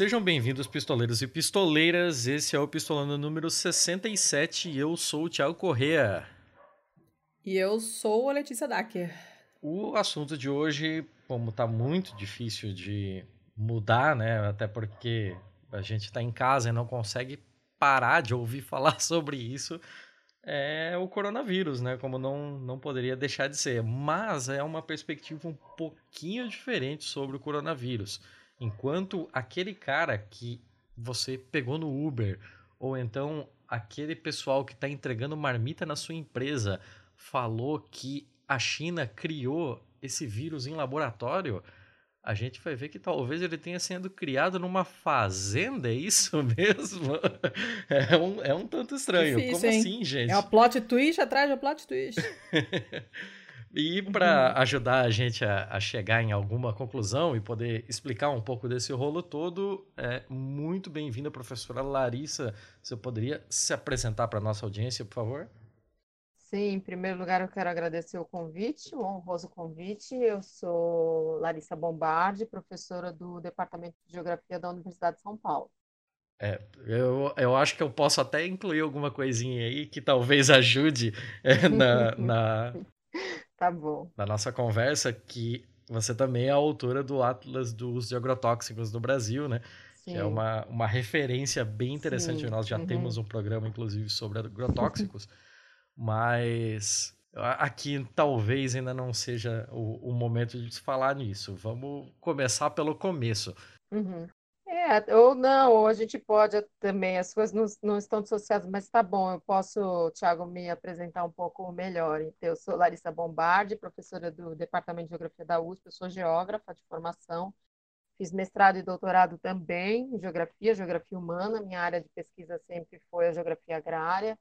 Sejam bem-vindos, pistoleiros e pistoleiras. Esse é o Pistolando número 67 e eu sou o Thiago Correa. E eu sou a Letícia Dacker. O assunto de hoje, como tá muito difícil de mudar, né? Até porque a gente está em casa e não consegue parar de ouvir falar sobre isso, é o coronavírus, né? Como não, não poderia deixar de ser. Mas é uma perspectiva um pouquinho diferente sobre o coronavírus. Enquanto aquele cara que você pegou no Uber, ou então aquele pessoal que está entregando marmita na sua empresa, falou que a China criou esse vírus em laboratório, a gente vai ver que talvez ele tenha sido criado numa fazenda, é isso mesmo? É um, é um tanto estranho. Difícil, Como hein? assim, gente? É o plot twist atrás do plot twist. E para ajudar a gente a, a, chegar em alguma conclusão e poder explicar um pouco desse rolo todo, é muito bem-vinda, professora Larissa. Você poderia se apresentar para a nossa audiência, por favor? Sim, em primeiro lugar eu quero agradecer o convite, o honroso convite. Eu sou Larissa Bombardi, professora do Departamento de Geografia da Universidade de São Paulo. É, eu, eu acho que eu posso até incluir alguma coisinha aí que talvez ajude é, na, na, Tá bom. Na nossa conversa, que você também é a autora do Atlas dos Agrotóxicos do Brasil, né? Sim. Que é uma, uma referência bem interessante. Sim. Nós já uhum. temos um programa, inclusive, sobre agrotóxicos, mas aqui talvez ainda não seja o, o, momento de falar nisso. Vamos começar pelo começo. Uhum. É, ou não, ou a gente pode também, as coisas não, não estão dissociadas, mas tá bom, eu posso, Tiago, me apresentar um pouco melhor. Então, eu sou Larissa Bombardi, professora do Departamento de Geografia da USP, eu sou geógrafa de formação, fiz mestrado e doutorado também em geografia, geografia humana, minha área de pesquisa sempre foi a geografia agrária,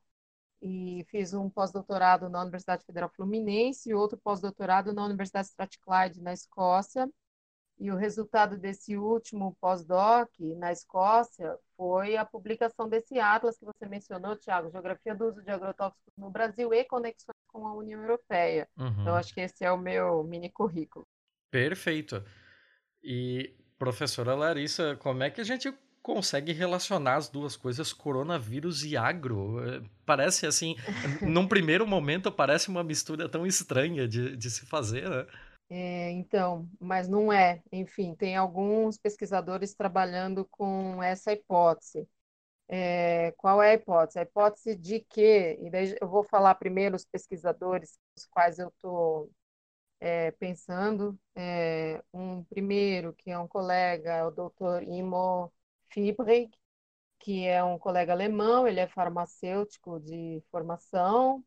e fiz um pós-doutorado na Universidade Federal Fluminense e outro pós-doutorado na Universidade Strathclyde, na Escócia, e o resultado desse último pós-doc na Escócia foi a publicação desse atlas que você mencionou, Tiago, Geografia do uso de agrotóxicos no Brasil e conexões com a União Europeia. Uhum. Então, acho que esse é o meu mini currículo. Perfeito. E, professora Larissa, como é que a gente consegue relacionar as duas coisas, coronavírus e agro? Parece assim, num primeiro momento, parece uma mistura tão estranha de, de se fazer, né? É, então, mas não é. Enfim, tem alguns pesquisadores trabalhando com essa hipótese. É, qual é a hipótese? A hipótese de que, e daí eu vou falar primeiro os pesquisadores os quais eu estou é, pensando. É, um primeiro, que é um colega, é o Dr. Imo Fibrig, que é um colega alemão, ele é farmacêutico de formação,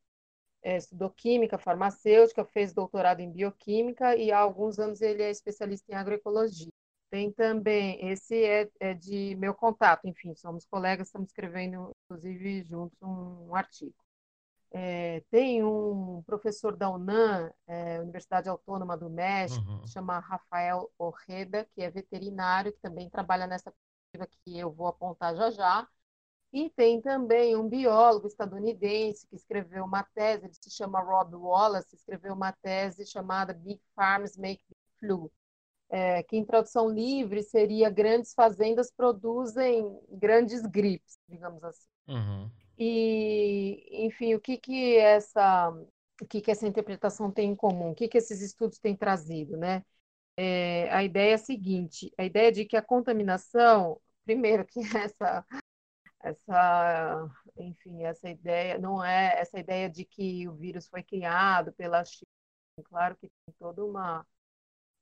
é, estudou química farmacêutica, fez doutorado em bioquímica e há alguns anos ele é especialista em agroecologia. Tem também, esse é, é de meu contato, enfim, somos colegas, estamos escrevendo, inclusive, juntos um, um artigo. É, tem um professor da UNAM, é, Universidade Autônoma do México, Uhum. que chama Rafael Orreda, que é veterinário, que também trabalha nessa perspectiva que eu vou apontar já já. E tem também um biólogo estadunidense que escreveu uma tese, ele se chama Rob Wallace, escreveu uma tese chamada Big Farms Make Big Flu, é, que em tradução livre seria Grandes fazendas produzem grandes gripes, digamos assim. Uhum. E, enfim, o que que essa, o que que essa interpretação tem em comum? O que que esses estudos têm trazido, né? É, a ideia é a seguinte: a ideia de que a contaminação, primeiro que essa essa, enfim, essa ideia não é essa ideia de que o vírus foi criado pela China. Claro que tem toda uma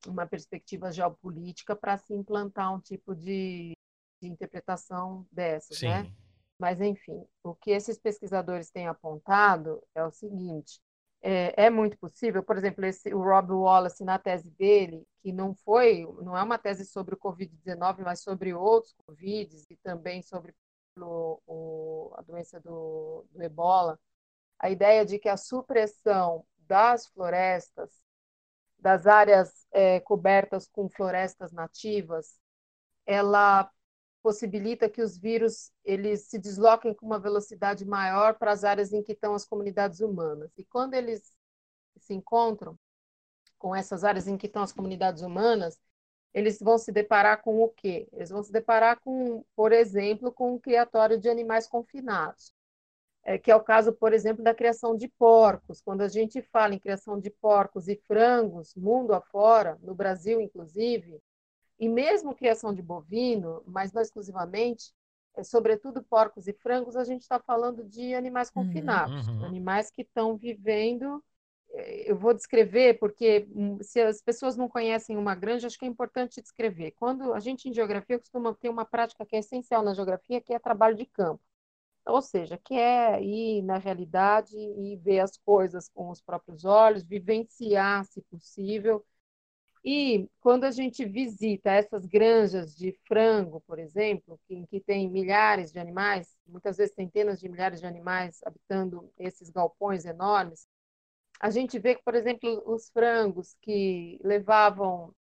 uma perspectiva geopolítica para se implantar um tipo de, de interpretação dessas, Sim. né? Mas enfim, o que esses pesquisadores têm apontado é o seguinte: é, é muito possível, por exemplo, esse, o Rob Wallace na tese dele, que não foi, não é uma tese sobre o Covid-19, mas sobre outros Covids e também sobre o, o, a doença do, do ebola, a ideia de que a supressão das florestas, das áreas é, cobertas com florestas nativas, ela possibilita que os vírus eles se desloquem com uma velocidade maior para as áreas em que estão as comunidades humanas. E quando eles se encontram com essas áreas em que estão as comunidades humanas, eles vão se deparar com o quê? Eles vão se deparar com, por exemplo, com o criatório de animais confinados, é, que é o caso, por exemplo, da criação de porcos. Quando a gente fala em criação de porcos e frangos, mundo afora, no Brasil inclusive, e mesmo criação de bovino, mas não exclusivamente, é, sobretudo porcos e frangos, a gente está falando de animais uhum. confinados, uhum. animais que estão vivendo eu vou descrever, porque hum, se as pessoas não conhecem uma granja, acho que é importante descrever. Quando a gente em geografia costuma ter uma prática que é essencial na geografia, que é trabalho de campo. Ou seja, que é ir na realidade e ver as coisas com os próprios olhos, vivenciar, se possível. E quando a gente visita essas granjas de frango, por exemplo, em que tem milhares de animais, muitas vezes centenas de milhares de animais habitando esses galpões enormes, a gente vê que, por exemplo, os frangos que levavam,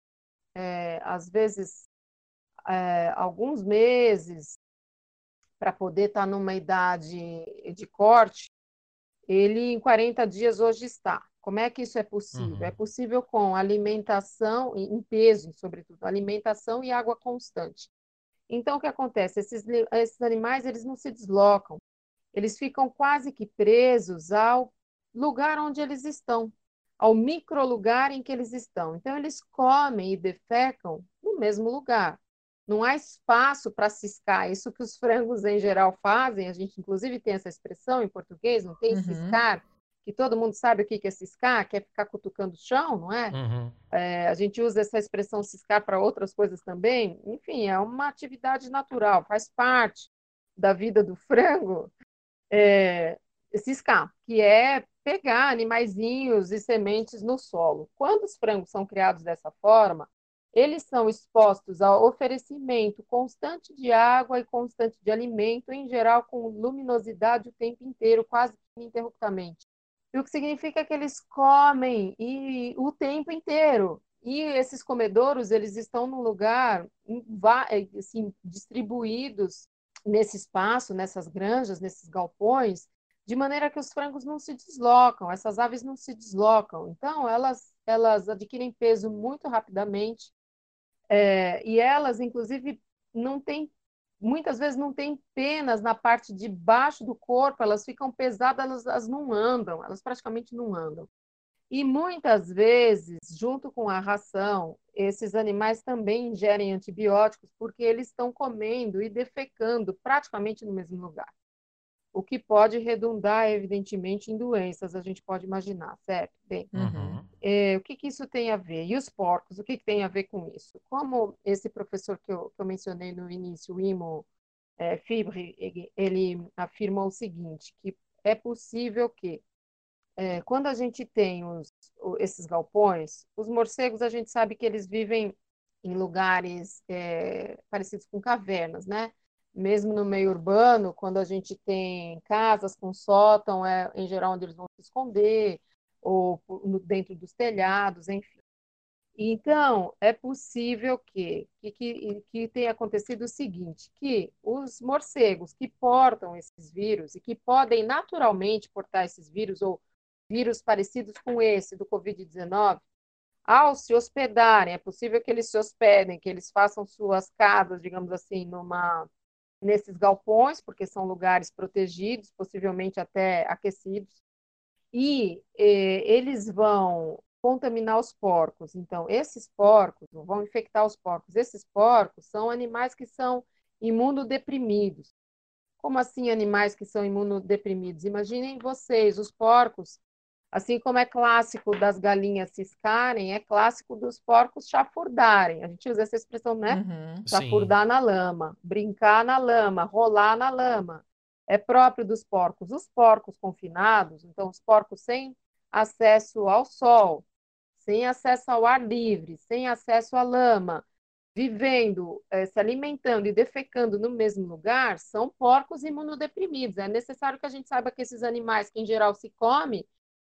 é, às vezes, é, alguns meses para poder estar tá numa idade de corte, ele em 40 dias hoje está. Como é que isso é possível? Uhum. É possível com alimentação, em peso, sobretudo, alimentação e água constante. Então, o que acontece? Esses, esses animais, eles não se deslocam. Eles ficam quase que presos ao lugar onde eles estão, ao micro lugar em que eles estão. Então, eles comem e defecam no mesmo lugar. Não há espaço para ciscar. Isso que os frangos, em geral, fazem, a gente, inclusive, tem essa expressão em português, não tem uhum. ciscar, que todo mundo sabe o que é ciscar, que é ficar cutucando o chão, não é? Uhum. é a gente usa essa expressão ciscar para outras coisas também. Enfim, é uma atividade natural, faz parte da vida do frango é, ciscar, que é pegar animaizinhos e sementes no solo. Quando os frangos são criados dessa forma, eles são expostos ao oferecimento constante de água e constante de alimento, em geral com luminosidade o tempo inteiro, quase ininterruptamente. E o que significa que eles comem e o tempo inteiro. E esses comedouros, eles estão num lugar assim, distribuídos nesse espaço, nessas granjas, nesses galpões, de maneira que os frangos não se deslocam, essas aves não se deslocam. Então, elas, elas adquirem peso muito rapidamente é, e elas, inclusive, não têm, muitas vezes não têm penas na parte de baixo do corpo, elas ficam pesadas, elas, elas não andam, elas praticamente não andam. E muitas vezes, junto com a ração, esses animais também ingerem antibióticos porque eles estão comendo e defecando praticamente no mesmo lugar o que pode redundar, evidentemente, em doenças, a gente pode imaginar, certo? Bem, uhum. é, o que, que, isso tem a ver? E os porcos, o que, que, tem a ver com isso? Como esse professor que eu, que eu mencionei no início, o Imo é, Fibre, ele afirmou o seguinte, que é possível que, é, quando a gente tem os, esses galpões, os morcegos, a gente sabe que eles vivem em lugares é, parecidos com cavernas, né? Mesmo no meio urbano, quando a gente tem casas com sótão, é em geral onde eles vão se esconder, ou dentro dos telhados, enfim. Então, é possível que, que, que, tenha acontecido o seguinte, que os morcegos que portam esses vírus e que podem naturalmente portar esses vírus ou vírus parecidos com esse do Covid-19, ao se hospedarem, é possível que eles se hospedem, que eles façam suas casas, digamos assim, numa nesses galpões, porque são lugares protegidos, possivelmente até aquecidos, e eh, eles vão contaminar os porcos. Então, esses porcos vão infectar os porcos. Esses porcos são animais que são imunodeprimidos. Como assim animais que são imunodeprimidos? Imaginem vocês, os porcos Assim como é clássico das galinhas ciscarem, é clássico dos porcos chafurdarem. A gente usa essa expressão, né? Uhum, Chafurdar sim. na lama, brincar na lama, rolar na lama. É próprio dos porcos. Os porcos confinados, então os porcos sem acesso ao sol, sem acesso ao ar livre, sem acesso à lama, vivendo, eh, se alimentando e defecando no mesmo lugar, são porcos imunodeprimidos. É necessário que a gente saiba que esses animais que em geral se comem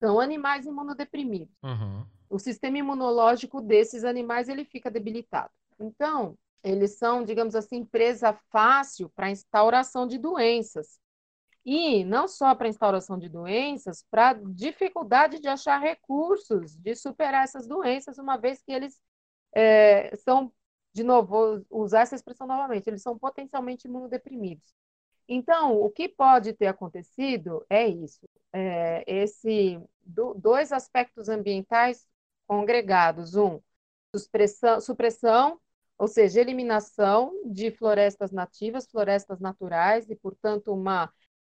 são animais imunodeprimidos. Uhum. O sistema imunológico desses animais ele fica debilitado. Então, eles são, digamos assim, presa fácil para instauração de doenças. E não só para instauração de doenças, para dificuldade de achar recursos de superar essas doenças, uma vez que eles é, são de novo, vou usar essa expressão novamente, eles são potencialmente imunodeprimidos. Então, o que pode ter acontecido é isso, é, esse do, dois aspectos ambientais congregados, um, supressão, supressão, ou seja, eliminação de florestas nativas, florestas naturais, e, portanto, uma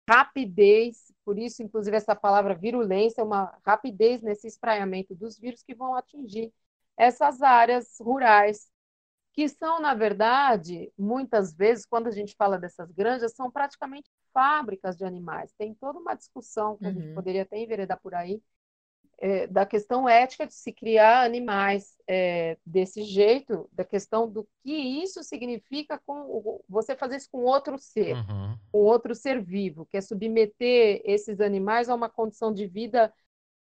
rapidez, por isso, inclusive, essa palavra virulência, uma rapidez nesse espraiamento dos vírus que vão atingir essas áreas rurais, que são, na verdade, muitas vezes, quando a gente fala dessas granjas, são praticamente fábricas de animais. Tem toda uma discussão que uhum. a gente uhum. poderia até enveredar por aí, é, da questão ética de se criar animais é, desse jeito, da questão do que isso significa com você fazer isso com outro ser, uhum. com outro ser vivo, que é submeter esses animais a uma condição de vida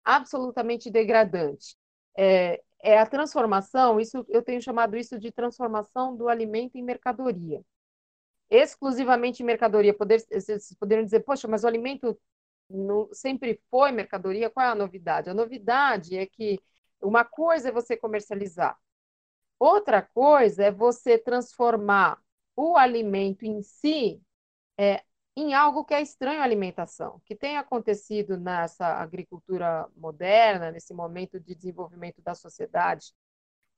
absolutamente degradante. É, é a transformação, isso eu tenho chamado isso de transformação do alimento em mercadoria. Exclusivamente em mercadoria. Poder, vocês poderiam dizer, poxa, mas o alimento no, sempre foi mercadoria, qual é a novidade? A novidade é que uma coisa é você comercializar, outra coisa é você transformar o alimento em si é, em algo que é estranho à alimentação, que tem acontecido nessa agricultura moderna, nesse momento de desenvolvimento da sociedade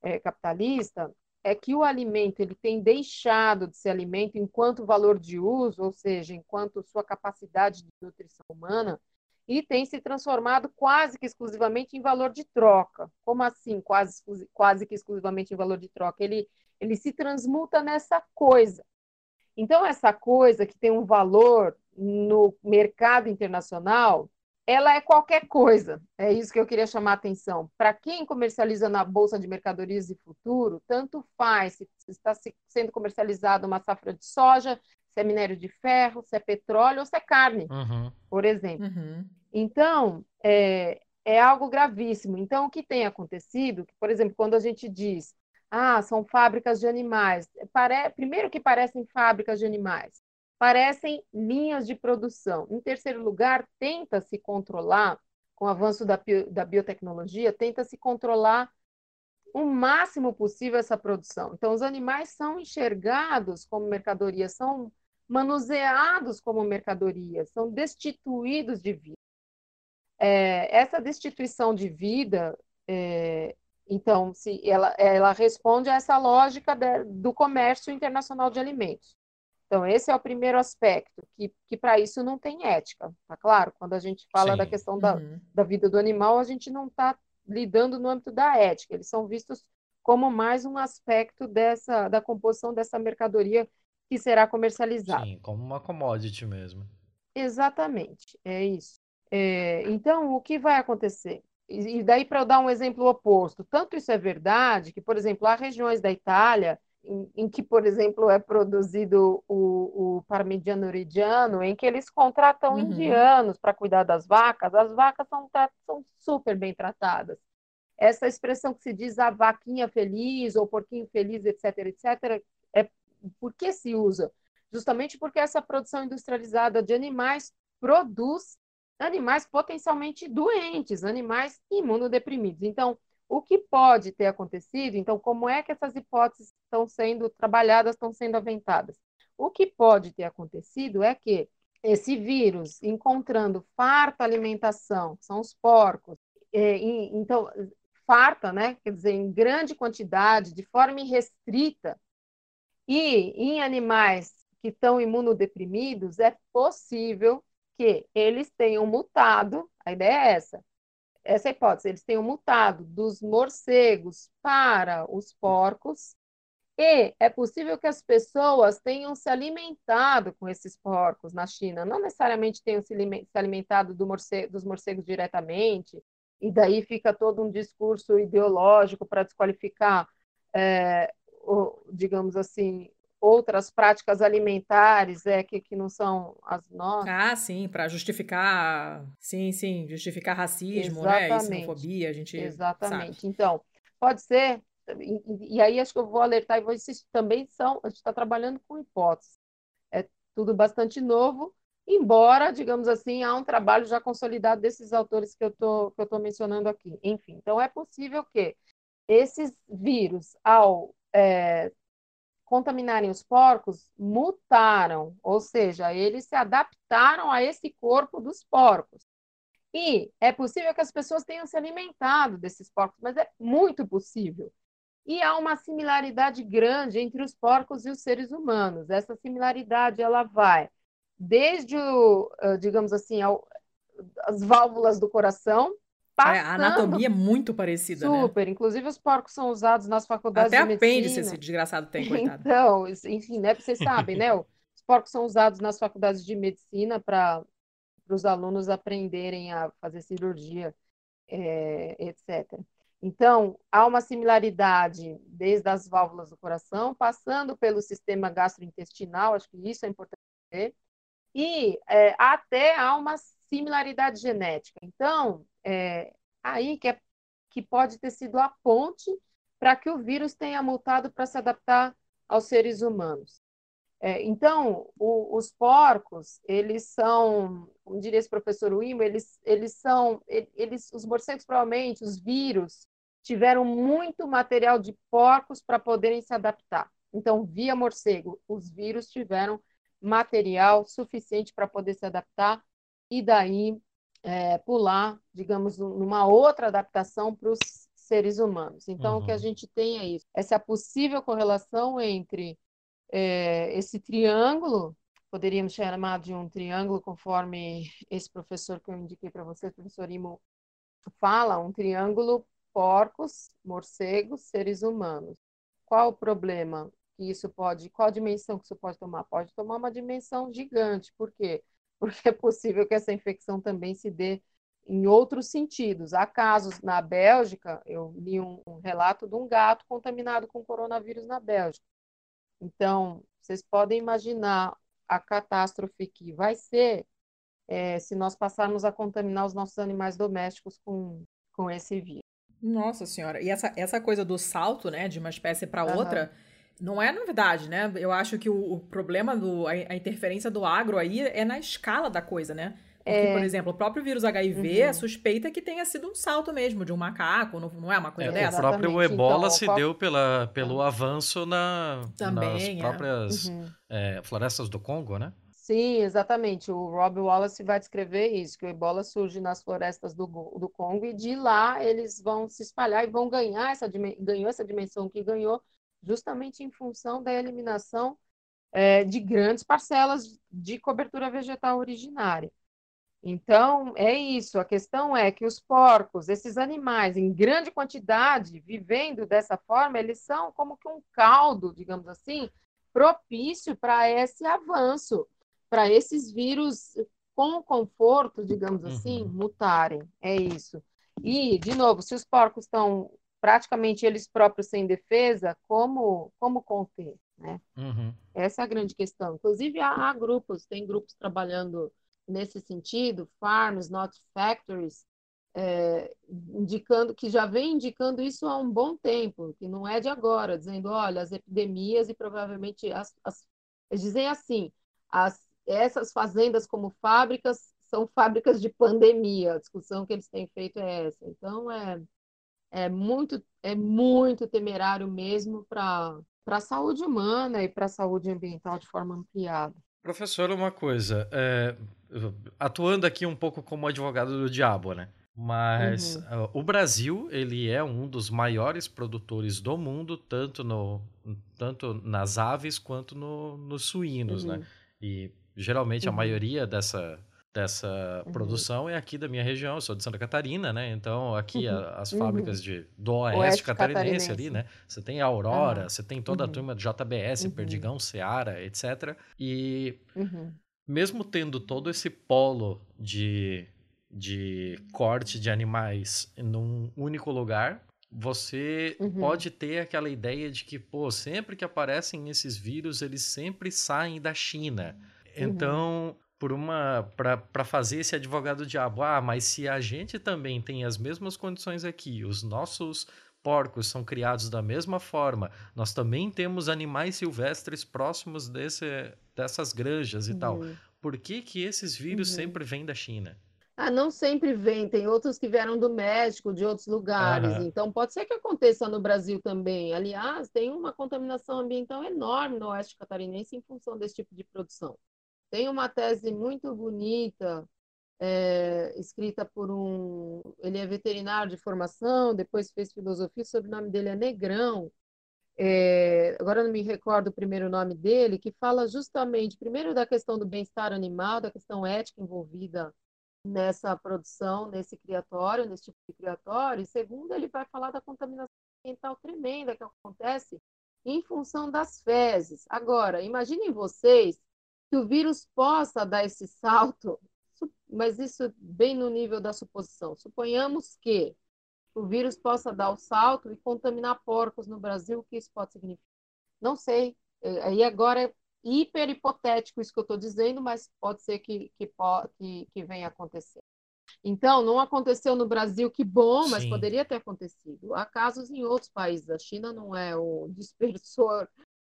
é, capitalista, é que o alimento ele tem deixado de ser alimento enquanto valor de uso, ou seja, enquanto sua capacidade de nutrição humana, e tem se transformado quase que exclusivamente em valor de troca. Como assim, quase, quase que exclusivamente em valor de troca? Ele, ele se transmuta nessa coisa. Então, essa coisa que tem um valor no mercado internacional, ela é qualquer coisa. É isso que eu queria chamar a atenção. Para quem comercializa na Bolsa de Mercadorias e Futuro, tanto faz se está sendo comercializada uma safra de soja, se é minério de ferro, se é petróleo ou se é carne, uhum. por exemplo. Uhum. Então, é, é algo gravíssimo. Então, o que tem acontecido, que, por exemplo, quando a gente diz, ah, são fábricas de animais, pare... primeiro que parecem fábricas de animais, parecem linhas de produção. Em terceiro lugar, tenta-se controlar, com o avanço da, da biotecnologia, tenta-se controlar o máximo possível essa produção. Então, os animais são enxergados como mercadoria, são manuseados como mercadoria, são destituídos de vida. É, essa destituição de vida, é, então, se ela, ela responde a essa lógica de, do comércio internacional de alimentos. Então, esse é o primeiro aspecto, que, que para isso não tem ética, tá claro? Quando a gente fala Sim. da questão da, uhum. da vida do animal, a gente não está lidando no âmbito da ética, eles são vistos como mais um aspecto dessa da composição dessa mercadoria que será comercializada. Sim, como uma commodity mesmo. Exatamente, é isso. É, então, o que vai acontecer? E daí, para eu dar um exemplo oposto, tanto isso é verdade que, por exemplo, há regiões da Itália em, em, que, por exemplo, é produzido o, o parmigiano reggiano, em que eles contratam uhum. indianos para cuidar das vacas, as vacas são, são super bem tratadas. Essa expressão que se diz a vaquinha feliz ou porquinho feliz, etc., etc., é por que se usa? Justamente porque essa produção industrializada de animais produz animais potencialmente doentes, animais imunodeprimidos. Então, o que pode ter acontecido? Então, como é que essas hipóteses estão sendo trabalhadas, estão sendo aventadas? O que pode ter acontecido é que esse vírus, encontrando farta alimentação, são os porcos, é, então, farta, né? Quer dizer, em grande quantidade, de forma irrestrita, e em animais que estão imunodeprimidos, é possível que eles tenham mutado, a ideia é essa, essa é hipótese, eles tenham mutado dos morcegos para os porcos, e é possível que as pessoas tenham se alimentado com esses porcos na China, não necessariamente tenham se alimentado do morcego, dos morcegos diretamente, e daí fica todo um discurso ideológico para desqualificar, é, o, digamos assim, outras práticas alimentares é que, que não são as nossas. Ah, sim, para justificar, sim, sim, justificar racismo, né, Exatamente. né, xenofobia, a gente Exatamente. Sabe. Então, pode ser, e, e, aí acho que eu vou alertar e vou insistir, também são, a gente está trabalhando com hipóteses. É tudo bastante novo, embora, digamos assim, há um trabalho já consolidado desses autores que eu tô, que eu tô mencionando aqui. Enfim, então é possível que esses vírus, ao é, contaminarem os porcos, mutaram, ou seja, eles se adaptaram a esse corpo dos porcos. E é possível que as pessoas tenham se alimentado desses porcos, mas é muito possível. E há uma similaridade grande entre os porcos e os seres humanos. Essa similaridade ela vai desde o, digamos assim, ao, as válvulas do coração, Passando, a anatomia é muito parecida, né? Super. Né? Inclusive, os porcos são usados nas faculdades Até de medicina. Até apêndice esse desgraçado tem, coitado. Então, enfim, né? Vocês sabem, né? Os porcos são usados nas faculdades de medicina para os alunos aprenderem a fazer cirurgia, é, etc. Então, há uma similaridade desde as válvulas do coração, passando pelo sistema gastrointestinal, acho que isso é importante ver, e é, até há uma similaridade genética. Então, é, aí que, é, que pode ter sido a ponte para que o vírus tenha mutado para se adaptar aos seres humanos. É, então, o, os porcos, eles são, como diria esse professor Wimmer, eles, eles são, eles, os morcegos provavelmente, os vírus, tiveram muito material de porcos para poderem se adaptar. Então, via morcego, os vírus tiveram material suficiente para poder se adaptar e daí é, pular, digamos, numa outra adaptação para os seres humanos. Então, uhum. o que a uhum. gente tem é isso, essa possível correlação entre é, esse triângulo, poderíamos chamar de um triângulo, conforme esse professor que eu indiquei para vocês, professor Imo, fala, um triângulo porcos, morcegos, seres humanos. Qual o problema que isso pode, qual a dimensão que isso pode tomar? Pode tomar uma dimensão gigante, por quê? Porque é possível que essa infecção também se dê em outros sentidos. Há casos na Bélgica, eu li um, um relato de um gato contaminado com coronavírus na Bélgica. Então, vocês podem imaginar a catástrofe que vai ser é, se nós passarmos a contaminar os nossos animais domésticos com, com esse vírus. Nossa senhora, e essa, essa coisa do salto, né, de uma espécie para outra, uhum não é novidade, né? Eu acho que o, o problema do a, a, interferência do agro aí é na escala da coisa, né? Porque, é. por exemplo, o próprio vírus HIV uhum. suspeita que tenha sido um salto mesmo de um macaco, não, não é uma coisa é, dessa? O próprio ebola então, se qual... deu pela, pelo ah. avanço na, Também, nas é. próprias uhum. é, florestas do Congo, né? Sim, exatamente. O Rob Wallace vai descrever isso, que o ebola surge nas florestas do, do Congo e de lá eles vão se espalhar e vão ganhar essa, ganhou essa dimensão que ganhou justamente em função da eliminação é, de grandes parcelas de cobertura vegetal originária. Então, é isso. A questão é que os porcos, esses animais em grande quantidade, vivendo dessa forma, eles são como que um caldo, digamos assim, propício para esse avanço, para esses vírus com conforto, digamos assim, uhum. mutarem. É isso. E, de novo, se os porcos estão praticamente eles próprios sem defesa, como, como conter, né? Uhum. Essa é a grande questão. Inclusive, há, há, grupos, tem grupos trabalhando nesse sentido, farms, not factories, é, indicando que já vem indicando isso há um bom tempo, que não é de agora, dizendo, olha, as epidemias e provavelmente as, as eles dizem assim, as, essas fazendas como fábricas são fábricas de pandemia. A discussão que eles têm feito é essa. Então, é, é muito, é muito temerário mesmo para a saúde humana e para a saúde ambiental de forma ampliada. Professor, uma coisa, é, atuando aqui um pouco como advogado do diabo, né? Mas uhum. uh, o Brasil, ele é um dos maiores produtores do mundo, tanto, no, tanto nas aves quanto no, nos suínos, né? uhum. né? E geralmente uhum. a maioria dessa, dessa uhum. produção é aqui da minha região, eu sou de Santa Catarina, né? Então, aqui uhum. a, as fábricas uhum. de, do Oeste, Oeste catarinense, catarinense, ali, né? Você tem a Aurora, você tem toda a uhum. turma de JBS, uhum. Perdigão, Seara, etc. E uhum. mesmo tendo todo esse polo de, de corte de animais num único lugar, você pode ter aquela ideia de que, pô, sempre que aparecem esses vírus, eles sempre saem da China. Então, por uma para fazer esse advogado diabo. Ah, mas se a gente também tem as mesmas condições aqui, os nossos porcos são criados da mesma forma, nós também temos animais silvestres próximos desse, dessas granjas e uhum. tal. Por que, que esses vírus uhum. sempre vêm da China? Ah, não sempre vem, tem outros que vieram do México, de outros lugares. Uhum. Então, pode ser que aconteça no Brasil também. Aliás, tem uma contaminação ambiental enorme no oeste catarinense em função desse tipo de produção. Tem uma tese muito bonita, é, escrita por um. Ele é veterinário de formação, depois fez filosofia, o sobrenome dele é Negrão. É, agora não me recordo o primeiro nome dele, que fala justamente, primeiro, da questão do bem-estar animal, da questão ética envolvida nessa produção, nesse criatório, nesse tipo de criatório, e segundo, ele vai falar da contaminação ambiental tremenda que acontece em função das fezes. Agora, imaginem vocês que o vírus possa dar esse salto, mas isso bem no nível da suposição. Suponhamos que o vírus possa dar o salto e contaminar porcos no Brasil, o que isso pode significar? Não sei. É, aí agora é hiper hipotético isso que eu estou dizendo, mas pode ser que, que, que, que venha a acontecer. Então, não aconteceu no Brasil, que bom, mas Sim. poderia ter acontecido. Há casos em outros países. A China não é o dispersor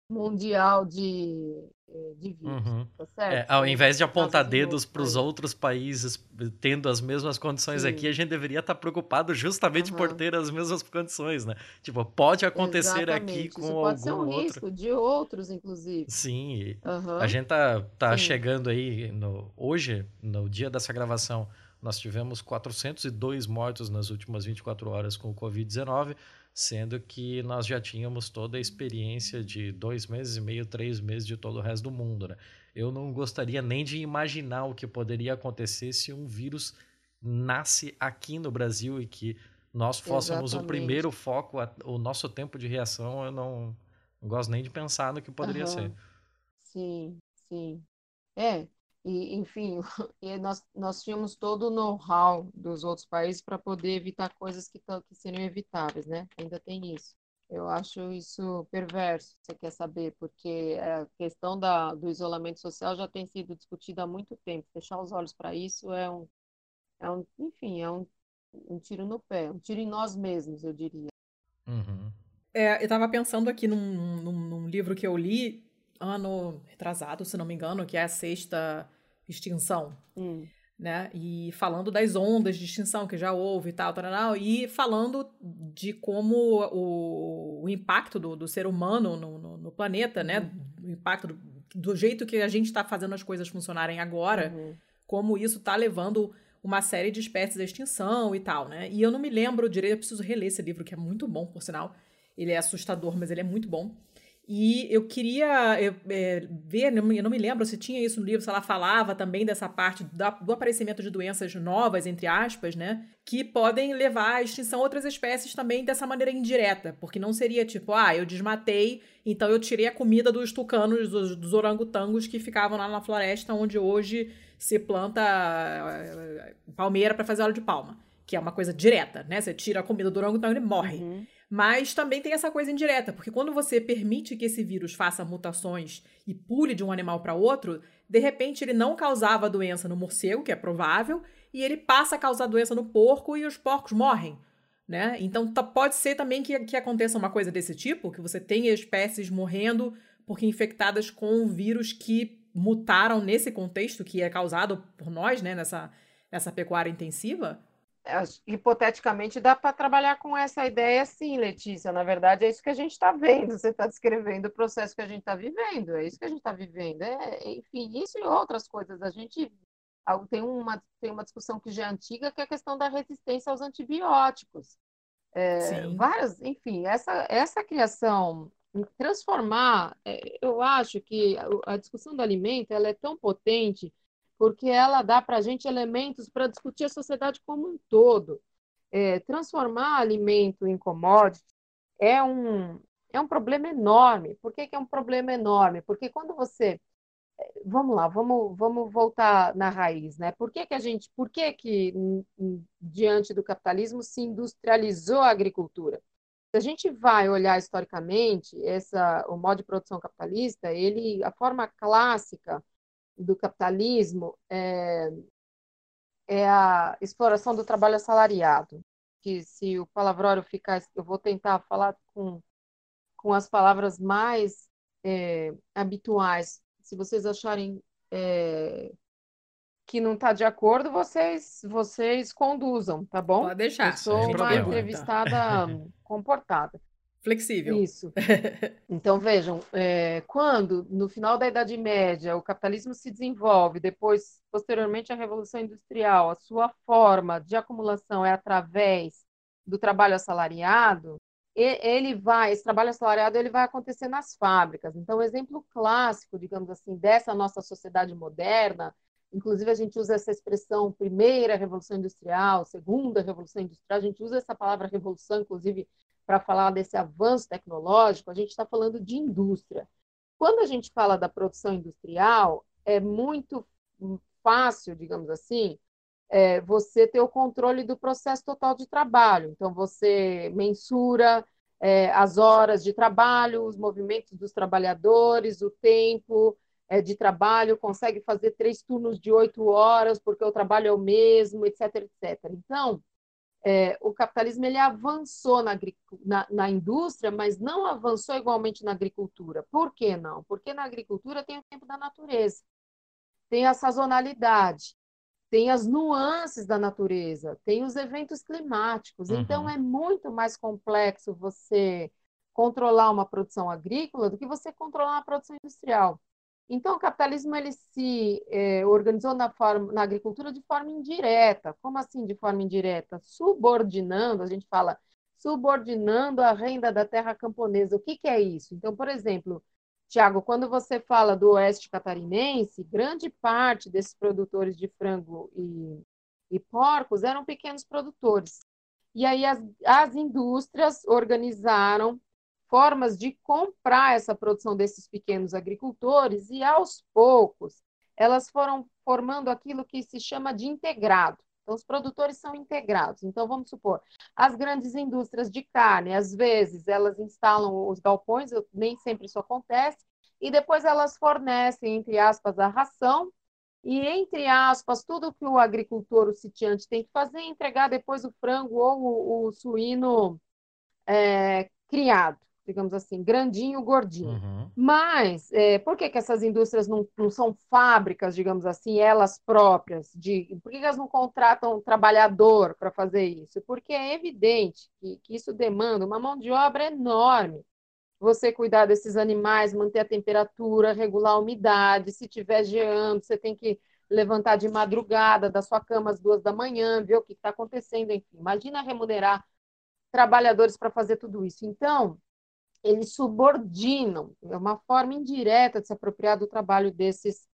mundial de, eh, de vírus, uhum. tá certo? É, ao invés de apontar dedos para os outros países tendo as mesmas condições Sim. aqui, a gente deveria estar preocupado justamente uhum. por ter as mesmas condições, né? Tipo, pode acontecer Exatamente. aqui com Isso algum pode ser um outro. risco de outros, inclusive. Sim, uhum. a gente tá, tá chegando aí no, hoje, no dia dessa gravação, nós tivemos 402 mortos nas últimas 24 horas com o Covid-19 sendo que nós já tínhamos toda a experiência de dois meses e meio, três meses de todo o resto do mundo. Né? Eu não gostaria nem de imaginar o que poderia acontecer se um vírus nasce aqui no Brasil e que nós fôssemos Exatamente. o primeiro foco, o nosso tempo de reação, eu não, não gosto nem de pensar no que poderia uhum. ser. Sim, sim. É, e, enfim, e nós, nós tínhamos todo o know-how dos outros países para poder evitar coisas que, que seriam evitáveis, né? Ainda tem isso. Eu acho isso perverso, você quer saber, porque a questão da, do isolamento social já tem sido discutida há muito tempo. Fechar os olhos para isso é um, é um, enfim, é um, um tiro no pé, um tiro em nós mesmos, eu diria. Uhum. É, eu estava pensando aqui num, num, num livro que eu li ano retrasado, se não me engano, que é a sexta extinção. Hum. Né? E falando das ondas de extinção que já houve e tal, tal, e falando de como o, o impacto do, do ser humano no, no, no planeta, né? Uhum. O impacto do, do jeito que a gente está fazendo as coisas funcionarem agora, uhum. como isso está levando uma série de espécies à extinção e tal, né? E eu não me lembro direito, eu preciso reler esse livro, que é muito bom, por sinal. Ele é assustador, mas ele é muito bom. E eu queria eu, é, ver, eu não me lembro se tinha isso no livro, se ela falava também dessa parte do aparecimento de doenças novas, entre aspas, né? Que podem levar à extinção outras espécies também dessa maneira indireta. Porque não seria tipo, ah, eu desmatei, então eu tirei a comida dos tucanos, dos, dos orangotangos que ficavam lá na floresta, onde hoje se planta eh, palmeira para fazer óleo de palma. Que é uma coisa direta, né? Você tira a comida do orangotango e ele morre. Uhum. Mas também tem essa coisa indireta, porque quando você permite que esse vírus faça mutações e pule de um animal para outro, de repente ele não causava doença no morcego, que é provável, e ele passa a causar doença no porco e os porcos morrem. Né? Então pode ser também que, que aconteça uma coisa desse tipo, que você tenha espécies morrendo porque infectadas com vírus que mutaram nesse contexto que é causado por nós, né, nessa, nessa pecuária intensiva, hipoteticamente dá para trabalhar com essa ideia sim, Letícia. Na verdade, é isso que a gente está vendo. Você está descrevendo o processo que a gente está vivendo. É isso que a gente está vivendo. É, enfim, isso e outras coisas. A gente tem uma, tem uma discussão que já é antiga, que é a questão da resistência aos antibióticos. É, várias, enfim, essa, essa criação, transformar, é, eu acho que a, a discussão do alimento ela é tão potente porque ela dá para a gente elementos para discutir a sociedade como um todo. É, transformar alimento em commodity é um, é um problema enorme. Por que, que é um problema enorme? Porque quando você. É, vamos lá, vamos, vamos voltar na raiz, né? Por que, que a gente. Por que, que diante do capitalismo se industrializou a agricultura? Se a gente vai olhar historicamente, essa, o modo de produção capitalista, ele, a forma clássica do capitalismo é, é a exploração do trabalho assalariado. Que se o palavrório ficar, eu vou tentar falar com, com as palavras mais é, habituais. Se vocês acharem é, que não está de acordo, vocês vocês conduzam, tá bom? Pode deixar. Eu sou uma problema. entrevistada comportada. Flexível. Isso. Então, vejam, é, quando, no final da Idade Média, o capitalismo se desenvolve, depois, posteriormente, a Revolução Industrial, a sua forma de acumulação é através do trabalho assalariado, ele vai, esse trabalho assalariado, ele vai acontecer nas fábricas. Então, o exemplo clássico, digamos assim, dessa nossa sociedade moderna, inclusive a gente usa essa expressão primeira revolução industrial, segunda revolução industrial, a gente usa essa palavra revolução, inclusive, para falar desse avanço tecnológico, a gente está falando de indústria. Quando a gente fala da produção industrial, é muito fácil, digamos assim, é, você ter o controle do processo total de trabalho. Então, você mensura é, as horas de trabalho, os movimentos dos trabalhadores, o tempo é, de trabalho, consegue fazer três turnos de oito horas, porque o trabalho é o mesmo, etc, etc. Então, é, o capitalismo ele avançou na, na, na, indústria, mas não avançou igualmente na agricultura. Por que não? Porque na agricultura tem o tempo da natureza, tem a sazonalidade, tem as nuances da natureza, tem os eventos climáticos. Uhum. Então, é muito mais complexo você controlar uma produção agrícola do que você controlar uma produção industrial. Então, o capitalismo ele se é, organizou na, forma, na agricultura de forma indireta. Como assim de forma indireta? Subordinando, a gente fala, subordinando a renda da terra camponesa. O que, que é isso? Então, por exemplo, Tiago, quando você fala do oeste catarinense, grande parte desses produtores de frango e, e porcos eram pequenos produtores. E aí as, as indústrias organizaram formas de comprar essa produção desses pequenos agricultores e, aos poucos, elas foram formando aquilo que se chama de integrado. Então, os produtores são integrados. Então, vamos supor, as grandes indústrias de carne, às vezes, elas instalam os galpões, nem sempre isso acontece, e depois elas fornecem, entre aspas, a ração, e, entre aspas, tudo que o agricultor, o sitiante, tem que fazer é entregar depois o frango ou o, o suíno é, criado digamos assim, grandinho, gordinho. Uhum. Mas é, por que, que essas indústrias não, não são fábricas, digamos assim, elas próprias? De, por que, elas não contratam um trabalhador para fazer isso? Porque é evidente que, que isso demanda uma mão de obra enorme. Você cuidar desses animais, manter a temperatura, regular a umidade, se tiver geando, você tem que levantar de madrugada da sua cama às duas da manhã, ver o que está acontecendo, enfim. Imagina remunerar trabalhadores para fazer tudo isso. Então, eles subordinam, é uma forma indireta de se apropriar do trabalho desses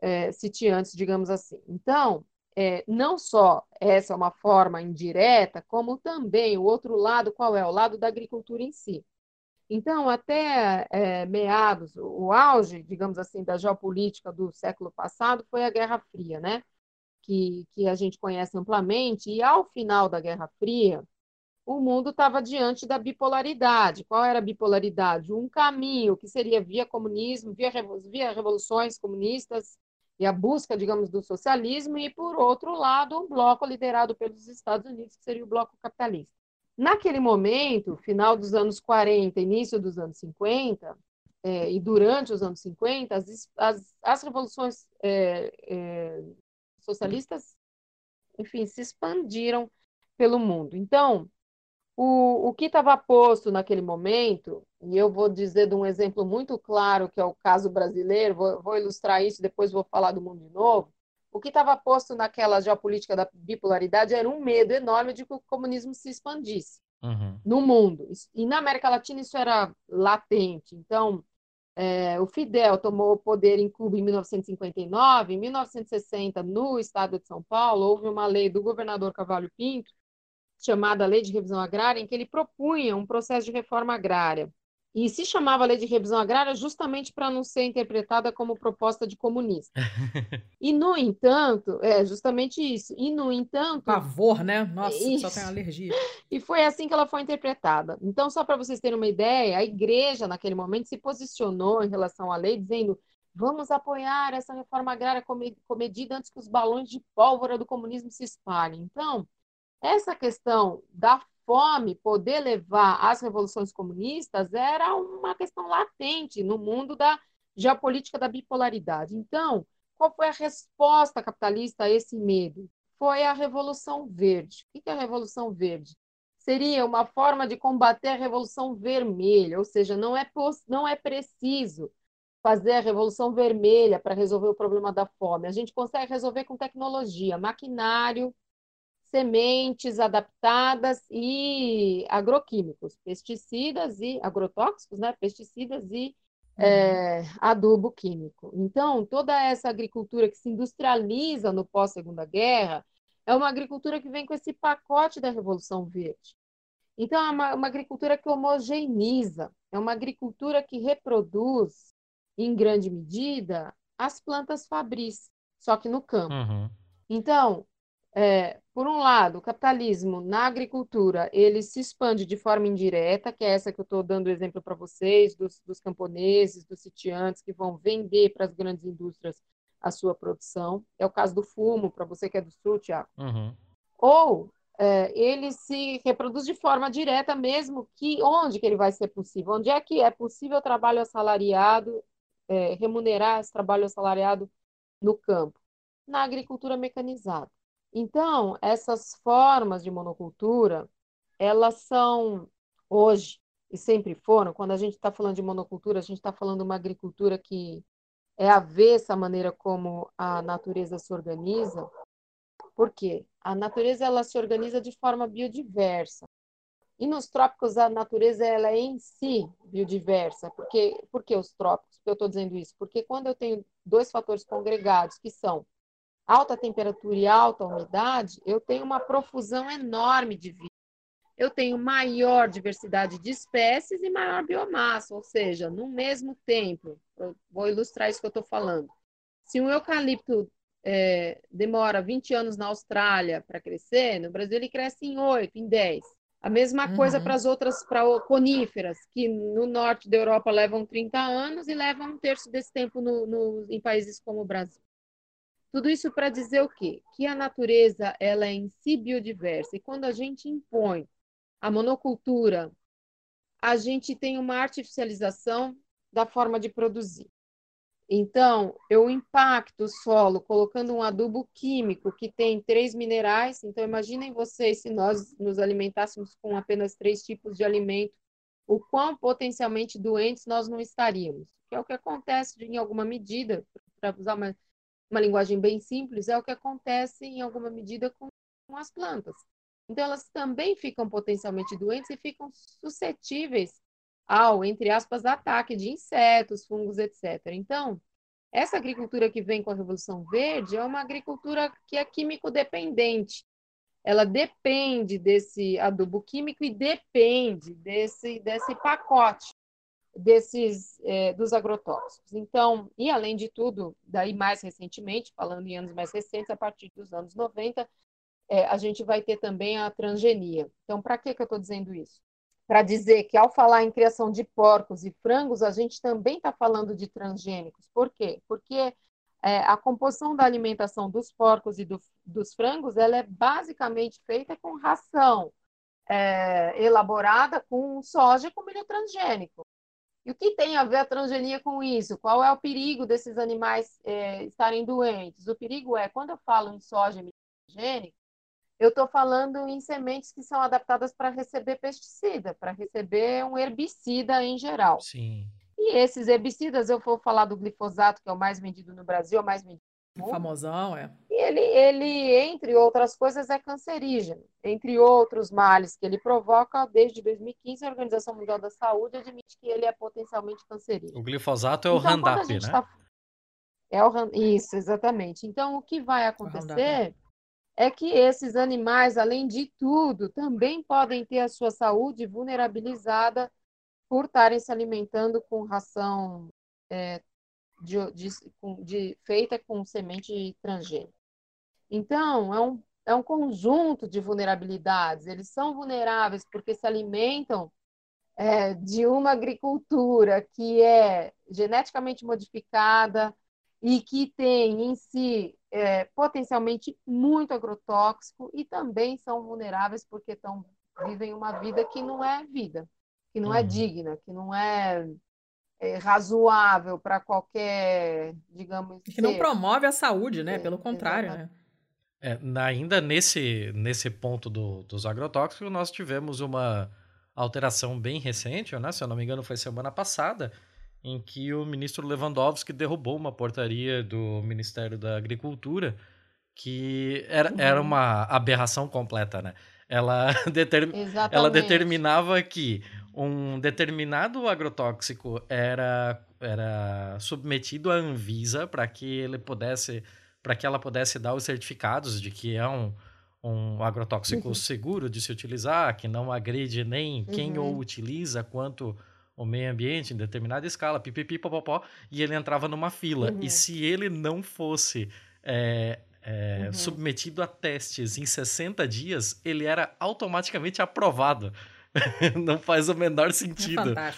é, sitiantes, digamos assim. Então, é, não só essa é uma forma indireta, como também o outro lado, qual é? O lado da agricultura em si. Então, até é, meados, o auge, digamos assim, da geopolítica do século passado foi a Guerra Fria, né? Que, que a gente conhece amplamente, e ao final da Guerra Fria, o mundo estava diante da bipolaridade. Qual era a bipolaridade? Um caminho que seria via comunismo, via, via revoluções comunistas e a busca, digamos, do socialismo, e, por outro lado, um bloco liderado pelos Estados Unidos, que seria o bloco capitalista. Naquele momento, final dos anos 40, início dos anos 50, é, e durante os anos 50, as, as, as revoluções é, é, socialistas, enfim, se expandiram pelo mundo. Então, o, o que estava posto naquele momento, e eu vou dizer de um exemplo muito claro, que é o caso brasileiro, vou, vou ilustrar isso, depois vou falar do mundo de novo. O que estava posto naquela geopolítica da bipolaridade era um medo enorme de que o comunismo se expandisse uhum. no mundo. E na América Latina isso era latente. Então, é, o Fidel tomou o poder em Cuba em 1959. Em 1960, no estado de São Paulo, houve uma lei do governador Cavalho Pinto chamada Lei de Revisão Agrária, em que ele propunha um processo de reforma agrária. E se chamava Lei de Revisão Agrária justamente para não ser interpretada como proposta de comunista. e, no entanto, é justamente isso. E, no entanto. Pavor, né? Nossa, isso. só tem alergia. E foi assim que ela foi interpretada. Então, só para vocês terem uma ideia, a igreja, naquele momento, se posicionou em relação à lei, dizendo: vamos apoiar essa reforma agrária comedida antes que os balões de pólvora do comunismo se espalhem. Então, essa questão da fome poder levar às revoluções comunistas era uma questão latente no mundo da geopolítica da bipolaridade. Então, qual foi a resposta capitalista a esse medo? Foi a Revolução Verde. O que é a Revolução Verde? Seria uma forma de combater a Revolução Vermelha, ou seja, não é, não é preciso fazer a Revolução Vermelha para resolver o problema da fome. A gente consegue resolver com tecnologia, maquinário, sementes adaptadas e agroquímicos, pesticidas e agrotóxicos, né? Pesticidas e uhum. é, adubo químico. Então, toda essa agricultura que se industrializa no pós-segunda guerra é uma agricultura que vem com esse pacote da Revolução Verde. Então, é uma, uma agricultura que homogeneiza, é uma agricultura que reproduz, em grande medida, as plantas fabris, só que no campo. Uhum. Então, é, por um lado, o capitalismo na agricultura ele se expande de forma indireta, que é essa que eu estou dando exemplo para vocês, dos, dos camponeses, dos sitiantes que vão vender para as grandes indústrias a sua produção. É o caso do fumo, para você que é do sul, Tiago. Uhum. Ou é, ele se reproduz de forma direta mesmo que onde que ele vai ser possível? Onde é que é possível trabalho assalariado, é, remunerar esse trabalho assalariado no campo? Na agricultura mecanizada. Então, essas formas de monocultura, elas são hoje e sempre foram, quando a gente está falando de monocultura, a gente está falando de uma agricultura que é a maneira como a natureza se organiza. Por quê? A natureza ela se organiza de forma biodiversa. E nos trópicos a natureza ela é em si biodiversa. Porque, por que os trópicos? Por que eu estou dizendo isso? Porque quando eu tenho dois fatores congregados, que são alta temperatura e alta umidade, eu tenho uma profusão enorme de vida. Eu tenho maior diversidade de espécies e maior biomassa, ou seja, no mesmo tempo, vou ilustrar isso que eu estou falando. Se um eucalipto é, demora 20 anos na Austrália para crescer, no Brasil ele cresce em 8, em 10. A mesma uhum. coisa para as outras, para coníferas, que no norte da Europa levam 30 anos e levam um terço desse tempo no, no, em países como o Brasil. Tudo isso para dizer o quê? Que a natureza ela é em si biodiversa e quando a gente impõe a monocultura, a gente tem uma artificialização da forma de produzir. Então, eu impacto o solo colocando um adubo químico que tem três minerais. Então, imaginem vocês se nós nos alimentássemos com apenas três tipos de alimento, o quão potencialmente doentes nós não estaríamos. Que é o que acontece em alguma medida, para usar uma uma linguagem bem simples, é o que acontece em alguma medida com, com as plantas. Então, elas também ficam potencialmente doentes e ficam suscetíveis ao, entre aspas, ataque de insetos, fungos, etc. Então, essa agricultura que vem com a Revolução Verde é uma agricultura que é químico dependente. Ela depende desse adubo químico e depende desse, desse pacote desses é, dos agrotóxicos. Então, e além de tudo, daí mais recentemente, falando em anos mais recentes, a partir dos anos 90, é, a gente vai ter também a transgenia. Então, para que, que eu estou dizendo isso? Para dizer que ao falar em criação de porcos e frangos, a gente também está falando de transgênicos. Por quê? Porque é, a composição da alimentação dos porcos e do, dos frangos ela é basicamente feita com ração é, elaborada com soja com milho transgênico. E o que tem a ver a transgenia com isso? Qual é o perigo desses animais é, estarem doentes? O perigo é, quando eu falo em soja transgênica, eu estou falando em sementes que são adaptadas para receber pesticida, para receber um herbicida em geral. Sim. E esses herbicidas, eu vou falar do glifosato, que é o mais vendido no Brasil, é o mais vendido Famosão, é ele, ele, entre outras coisas, é cancerígeno. Entre outros males que ele provoca, desde 2015, a Organização Mundial da Saúde admite que ele é potencialmente cancerígeno. O glifosato é o então, Roundup, né? Tá... É o Isso, exatamente. Então, o que vai acontecer é que esses animais, além de tudo, também podem ter a sua saúde vulnerabilizada por estarem se alimentando com ração é, de, de, de, feita com semente transgênica. Então, é um, é um conjunto de vulnerabilidades. Eles são vulneráveis porque se alimentam é, de uma agricultura que é geneticamente modificada e que tem em si é, potencialmente muito agrotóxico e também são vulneráveis porque estão, vivem uma vida que não é vida, que não é uhum. digna, que não é é, razoável para qualquer, digamos. Que não promove a saúde, né? É, Pelo contrário, né? É, ainda nesse, nesse ponto do, dos agrotóxicos, nós tivemos uma alteração bem recente, né? se eu não me engano, foi semana passada, em que o ministro Lewandowski derrubou uma portaria do Ministério da Agricultura que era, uhum. era uma aberração completa, né? Ela, determ... ela determinava que um determinado agrotóxico era, era submetido à Anvisa para que ele pudesse para que ela pudesse dar os certificados de que é um, um agrotóxico uhum. seguro de se utilizar, que não agride nem quem uhum. o utiliza, quanto o meio ambiente em determinada escala, pipipi, popopó, e ele entrava numa fila. Uhum. E se ele não fosse é, é, uhum. submetido a testes em 60 dias, ele era automaticamente aprovado. não faz o menor sentido. É.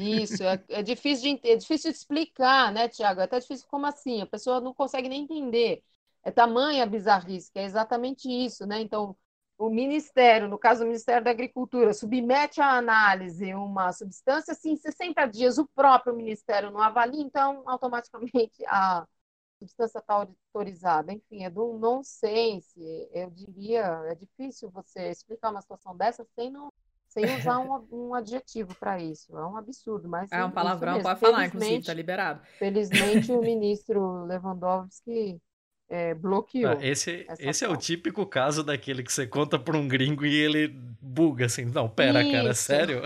Isso, é, é, difícil de, é difícil de explicar, né, Tiago? É até difícil como assim, a pessoa não consegue nem entender. É tamanha bizarrice, que é exatamente isso, né? Então, o Ministério, no caso do Ministério da Agricultura, submete à análise uma substância, assim, em 60 dias o próprio Ministério não avalia, então, automaticamente a substância está autorizada. Enfim, é de um nonsense. Eu diria, é difícil você explicar uma situação dessa sem não sem usar um, um adjetivo para isso. É um absurdo, mas é um palavrão, pode falar, inclusive, está liberado. Felizmente o ministro Lewandowski é, bloqueou. Ah, esse esse é o típico caso daquele que você conta para um gringo e ele buga assim, não, pera, isso. cara, sério?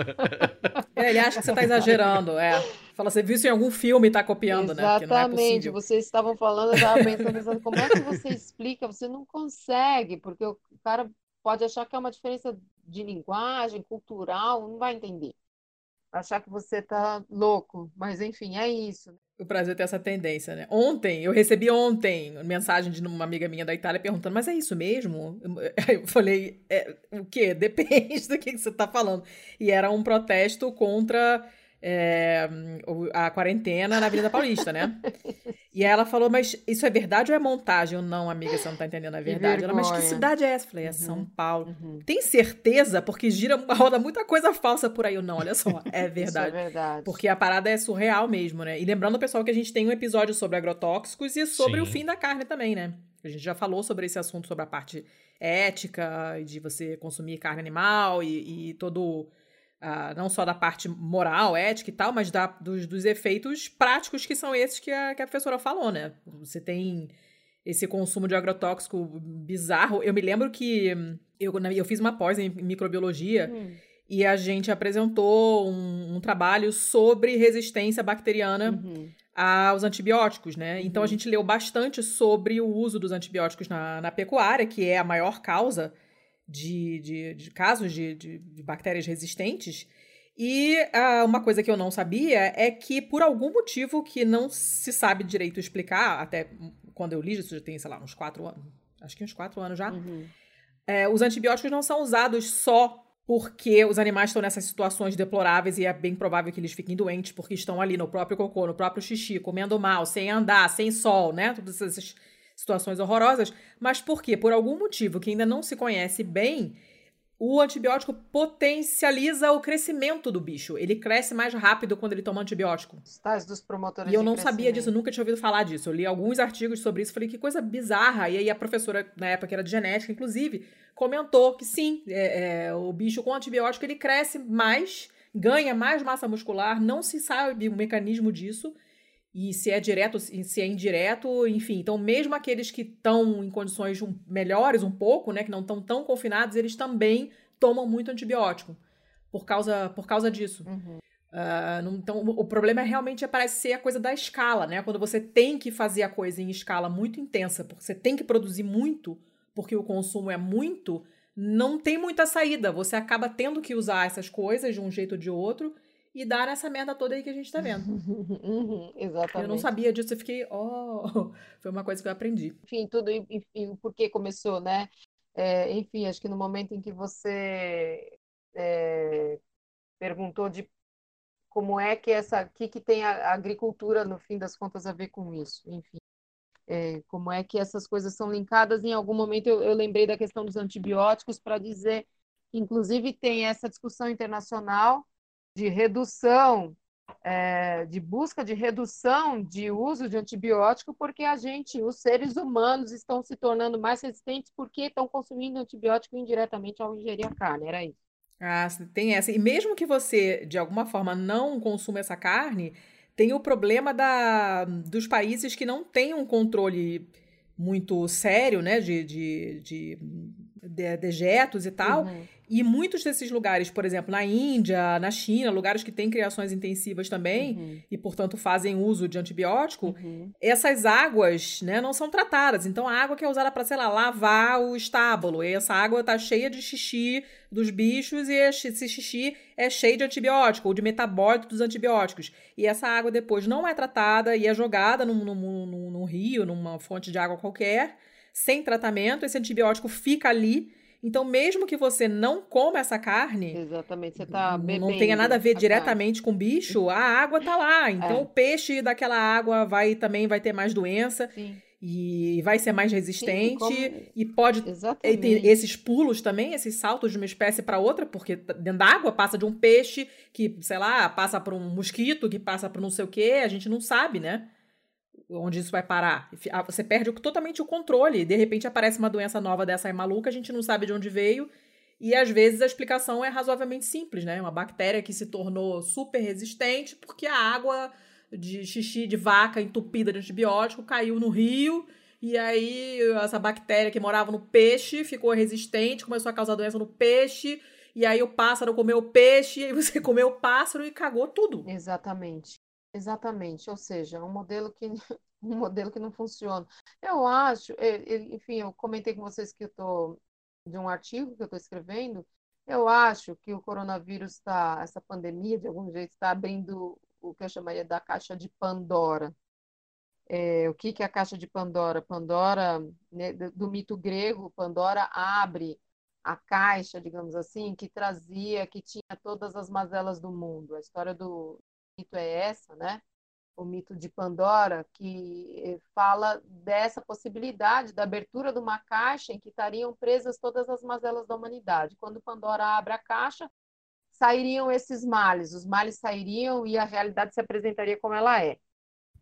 É, ele acha que você está exagerando, é. Fala, você viu isso em algum filme e está copiando, Exatamente. né? Exatamente, é vocês estavam falando, eu estava pensando, pensando, como é que você explica? Você não consegue, porque o cara pode achar que é uma diferença de linguagem, cultural, não vai entender. Achar que você tá louco, mas enfim, é isso. O prazer ter essa tendência, né? Ontem, eu recebi ontem mensagem de uma amiga minha da Itália perguntando, mas é isso mesmo? Eu falei, é, o quê? Depende do que, que você está falando. E era um protesto contra é, a quarentena na Avenida Paulista, né? E ela falou, mas isso é verdade ou é montagem? Eu, não, amiga, você não tá entendendo a verdade. Ela, mas que cidade é essa? Eu falei, é uhum, São Paulo. Uhum. Tem certeza? Porque gira, roda muita coisa falsa por aí. Eu, não, olha só, é verdade. é verdade. Porque a parada é surreal mesmo, né? E lembrando, pessoal, que a gente tem um episódio sobre agrotóxicos e sobre Sim. o fim da carne também, né? A gente já falou sobre esse assunto, sobre a parte ética, de você consumir carne animal e, e todo Uh, não só da parte moral, ética e tal, mas da, dos, dos efeitos práticos que são esses que a, que a professora falou, né? Você tem esse consumo de agrotóxico bizarro. Eu me lembro que eu, eu fiz uma pós em microbiologia hum. e a gente apresentou um, um, trabalho sobre resistência bacteriana uhum. aos antibióticos, né? Uhum. Então a gente leu bastante sobre o uso dos antibióticos na, na pecuária, que é a maior causa de, de, de casos de, de, de, bactérias resistentes. E uh, uma coisa que eu não sabia é que, por algum motivo que não se sabe direito explicar, até quando eu li, isso já tem, sei lá, uns quatro anos, acho que uns quatro anos já, uhum. é, os antibióticos não são usados só porque os animais estão nessas situações deploráveis e é bem provável que eles fiquem doentes porque estão ali no próprio cocô, no próprio xixi, comendo mal, sem andar, sem sol, né? Todas essas situações horrorosas, mas por quê? Por algum motivo que ainda não se conhece bem, o antibiótico potencializa o crescimento do bicho. Ele cresce mais rápido quando ele toma antibiótico. Os tais dos promotores E eu não sabia disso, nunca tinha ouvido falar disso. Eu li alguns artigos sobre isso, falei que coisa bizarra. E aí a professora, na época que era de genética, inclusive, comentou que sim, é, é, o bicho com antibiótico ele cresce mais, ganha mais massa muscular, não se sabe o mecanismo disso e se é direto, se é indireto, enfim. Então, mesmo aqueles que estão em condições melhores um pouco, né, que não estão tão confinados, eles também tomam muito antibiótico por causa, por causa disso. Uhum. Uh, então, o problema é realmente é, parece ser a coisa da escala, né? Quando você tem que fazer a coisa em escala muito intensa, porque você tem que produzir muito, porque o consumo é muito, não tem muita saída. Você acaba tendo que usar essas coisas de um jeito ou de outro e dar nessa merda toda aí que a gente tá vendo. Uhum, exatamente. Eu não sabia disso, eu fiquei, oh, foi uma coisa que eu aprendi. Enfim, tudo, enfim, por que começou, né? É, enfim, acho que no momento em que você é, perguntou de como é que essa, que que tem a, agricultura no fim das contas a ver com isso, enfim. É, como é que essas coisas são linkadas. Em algum momento eu, eu lembrei da questão dos antibióticos para dizer inclusive, tem essa discussão internacional de redução é, de busca de redução de uso de antibiótico, porque a gente, os seres humanos, estão se tornando mais resistentes porque estão consumindo antibiótico indiretamente ao ingerir a carne. Era isso. Ah, tem essa. E mesmo que você, de alguma forma, não consuma essa carne, tem o problema da, dos países que não têm um controle muito sério, né, de, de, de, de dejetos e tal. Uhum. E muitos desses lugares, por exemplo, na Índia, na China, lugares que têm criações intensivas também, uhum. e, portanto, fazem uso de antibiótico, uhum. essas águas né, não são tratadas. Então, a água que é usada para, sei lá, lavar o estábulo, e essa água está cheia de xixi dos bichos, e esse xixi é cheio de antibiótico, ou de metabólito dos antibióticos. E essa água depois não é tratada e é jogada num, num, num, num rio, numa fonte de água qualquer, sem tratamento, esse antibiótico fica ali então, mesmo que você não coma essa carne, exatamente, você tá não tenha nada a ver a diretamente carne. com o bicho, a água tá lá. Então, é. o peixe daquela água vai também vai ter mais doença. Sim. E vai ser mais resistente Sim, e pode ter esses pulos também, esses saltos de uma espécie para outra, porque dentro da água passa de um peixe que, sei lá, passa para um mosquito, que passa para não sei o quê, a gente não sabe, né? Onde isso vai parar. Ah, você perde totalmente o controle. De repente aparece uma doença nova dessa aí maluca, a gente não sabe de onde veio. E às vezes a explicação é razoavelmente simples, né? Uma bactéria que se tornou super resistente porque a água de xixi de vaca entupida de antibiótico caiu no rio. E aí essa bactéria que morava no peixe ficou resistente, começou a causar doença no peixe. E aí o pássaro comeu o peixe, e aí você comeu o pássaro e cagou tudo. Exatamente. Exatamente, ou seja, um modelo que um modelo que não funciona. Eu acho, enfim, eu comentei com vocês que eu estou de um artigo que eu estou escrevendo. Eu acho que o coronavírus está, essa pandemia, de algum jeito, está abrindo o que eu chamaria da caixa de Pandora. É, o que, que é a caixa de Pandora? Pandora, né, do mito grego, Pandora abre a caixa, digamos assim, que trazia, que tinha todas as mazelas do mundo. A história do, mito é essa, né? O mito de Pandora, que fala dessa possibilidade da abertura de uma caixa em que estariam presas todas as mazelas da humanidade. Quando Pandora abre a caixa, sairiam esses males, os males sairiam e a realidade se apresentaria como ela é.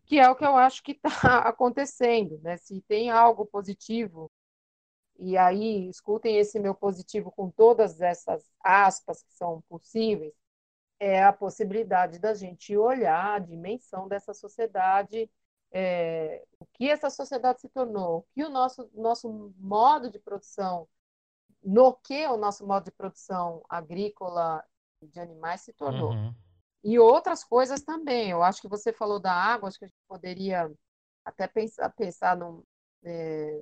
Que é o que eu acho que está acontecendo, né? Se tem algo positivo e aí escutem esse meu positivo com todas essas aspas que são possíveis, é a possibilidade da gente olhar a dimensão dessa sociedade, é, o que essa sociedade se tornou, o que o nosso, nosso modo de produção, no que o nosso modo de produção agrícola de animais se tornou. Uhum. E outras coisas também. Eu acho que você falou da água, acho que a gente poderia até pensar, pensar num, é,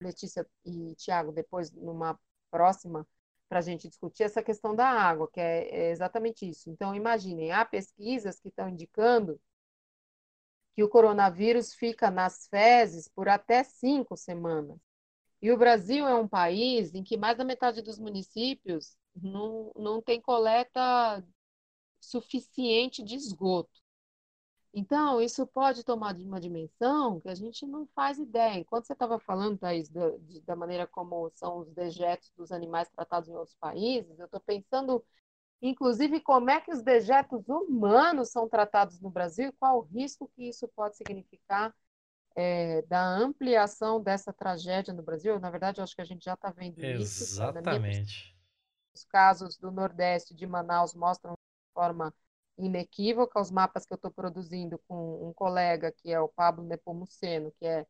Letícia e Tiago, depois numa próxima para a gente discutir essa questão da água, que é, é exatamente isso. Então, imaginem, há pesquisas que estão indicando que o coronavírus fica nas fezes por até cinco semanas. E o Brasil é um país em que mais da metade dos municípios não, não tem coleta suficiente de esgoto. Então, isso pode tomar uma dimensão que a gente não faz ideia. Enquanto você estava falando, Thaís, da, de, da maneira como são os dejetos dos animais tratados em outros países, eu estou pensando, inclusive, como é que os dejetos humanos são tratados no Brasil e qual o risco que isso pode significar é, da ampliação dessa tragédia no Brasil. Na verdade, eu acho que a gente já está vendo Exatamente. isso. Exatamente. Os casos do Nordeste de Manaus mostram de forma inequívoca. Os mapas que eu estou produzindo com um colega, que é o Pablo Nepomuceno, que é,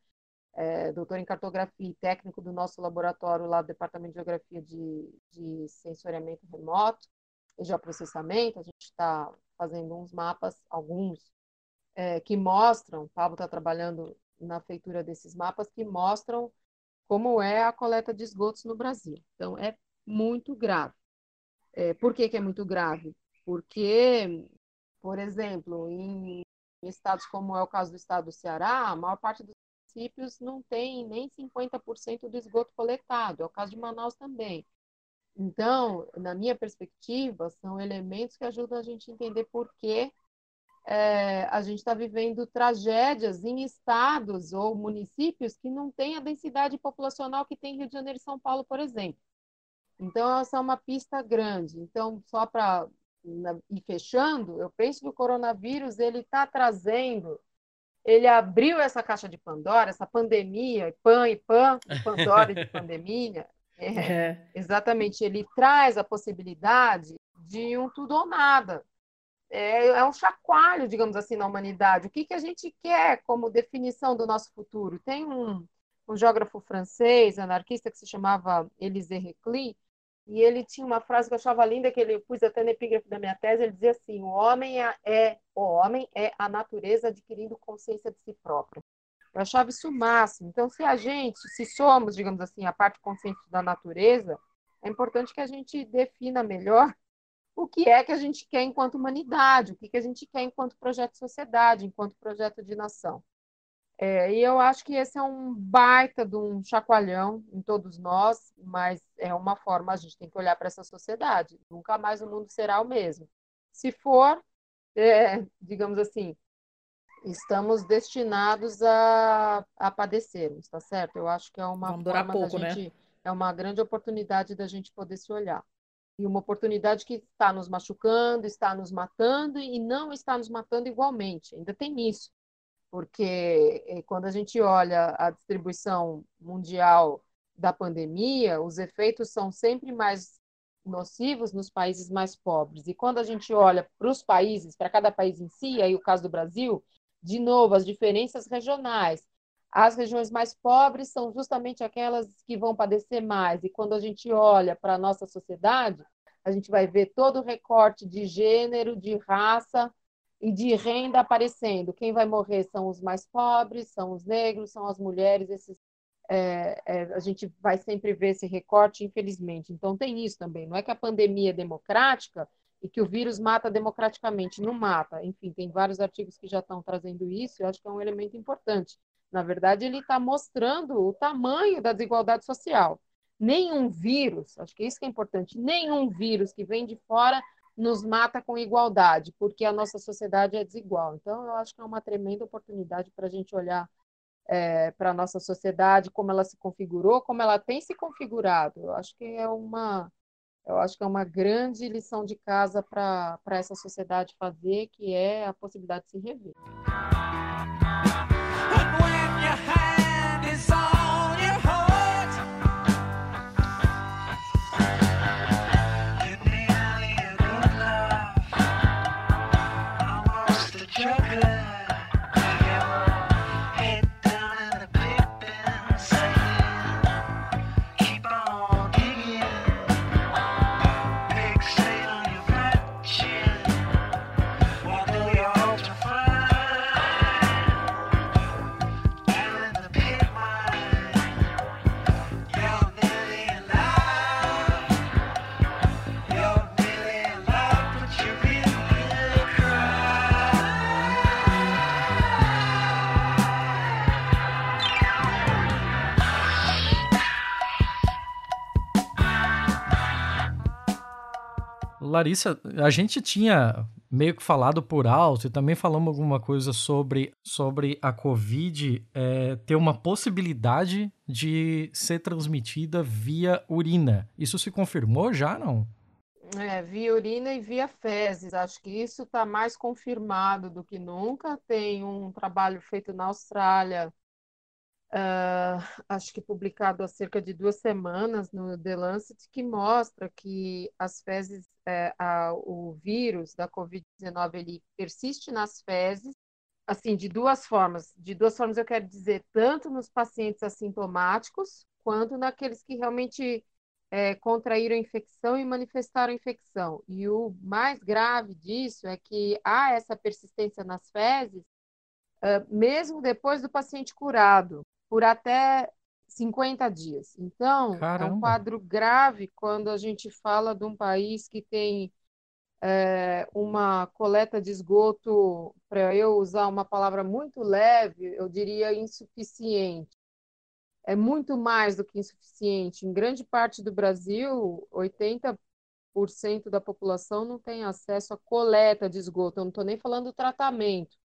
é doutor em cartografia e técnico do nosso laboratório lá do Departamento de Geografia de, de Sensoriamento Remoto e Geoprocessamento. A gente está fazendo uns mapas, alguns, é, que mostram, o Pablo está trabalhando na feitura desses mapas, que mostram como é a coleta de esgotos no Brasil. Então, é muito grave. É, por que, que é muito grave? Porque por exemplo, em estados como é o caso do estado do Ceará, a maior parte dos municípios não tem nem 50% do esgoto coletado. É o caso de Manaus também. Então, na minha perspectiva, são elementos que ajudam a gente a entender por que é, a gente está vivendo tragédias em estados ou municípios que não têm a densidade populacional que tem Rio de Janeiro e São Paulo, por exemplo. Então, essa é uma pista grande. Então, só para e fechando, eu penso que o coronavírus ele está trazendo, ele abriu essa caixa de Pandora, essa pandemia, pan e pan, Pandora de pandemia. É, é. Exatamente, ele traz a possibilidade de um tudo ou nada. É, é, um chacoalho, digamos assim, na humanidade. O que, que a gente quer como definição do nosso futuro? Tem um, um geógrafo francês, anarquista, que se chamava Élisée Reclus, e ele tinha uma frase que eu achava linda, que ele pus até no epígrafe da minha tese, ele dizia assim, o homem é, é, o homem é a natureza adquirindo consciência de si própria. Eu achava isso o máximo. Então, se a gente, se somos, digamos assim, a parte consciente da natureza, é importante que a gente defina melhor o que é que a gente quer enquanto humanidade, o que, que a gente quer enquanto projeto de sociedade, enquanto projeto de nação. É, e eu acho que esse é um baita de um chacoalhão em todos nós, mas é uma forma, a gente tem que olhar para essa sociedade. Nunca mais o mundo será o mesmo. Se for, é, digamos assim, estamos destinados a, a padecermos, tá certo? Eu acho que é uma Vamos durar pouco, né? gente, né? É uma grande oportunidade da gente poder se olhar. E uma oportunidade que está nos machucando, está nos matando e não está nos matando igualmente. Ainda tem isso porque eh, quando a gente olha a distribuição mundial da pandemia, os efeitos são sempre mais nocivos nos países mais pobres. E quando a gente olha para os países, para cada país em si, aí o caso do Brasil, de novo, as diferenças regionais. As regiões mais pobres são justamente aquelas que vão padecer mais. E quando a gente olha para a nossa sociedade, a gente vai ver todo o recorte de gênero, de raça, e de renda aparecendo. Quem vai morrer são os mais pobres, são os negros, são as mulheres. Esses, é, é, a gente vai sempre ver esse recorte, infelizmente. Então, tem isso também. Não é que a pandemia é democrática e que o vírus mata democraticamente. Não mata. Enfim, tem vários artigos que já estão trazendo isso. Eu acho que é um elemento importante. Na verdade, ele está mostrando o tamanho da desigualdade social. Nenhum vírus, acho que isso que é importante, nenhum vírus que vem de fora nos mata com igualdade, porque a nossa sociedade é desigual. Então, eu acho que é uma tremenda oportunidade para a gente olhar é, para a nossa sociedade, como ela se configurou, como ela tem se configurado. Eu acho que é uma, eu acho que é uma grande lição de casa para essa sociedade fazer, que é a possibilidade de se rever. Larissa, a gente tinha meio que falado por alto e também falamos alguma coisa sobre, sobre a Covid é, ter uma possibilidade de ser transmitida via urina. Isso se confirmou já, não? É, via urina e via fezes. Acho que isso está mais confirmado do que nunca. Tem um trabalho feito na Austrália Uh, acho que publicado há cerca de duas semanas no The Lancet, que mostra que as fezes, é, o vírus da Covid-19, ele persiste nas fezes, assim, de duas formas. De duas formas eu quero dizer, tanto nos pacientes assintomáticos, quanto naqueles que realmente é, contraíram infecção e manifestaram a infecção. E o mais grave disso é que há essa persistência nas fezes, uh, mesmo depois do paciente curado por até 50 dias. Então, Caramba. é um quadro grave quando a gente fala de um país que tem é, uma coleta de esgoto, para eu usar uma palavra muito leve, eu diria insuficiente. É muito mais do que insuficiente. Em grande parte do Brasil, 80% da população não tem acesso à coleta de esgoto. Eu não estou nem falando do tratamento.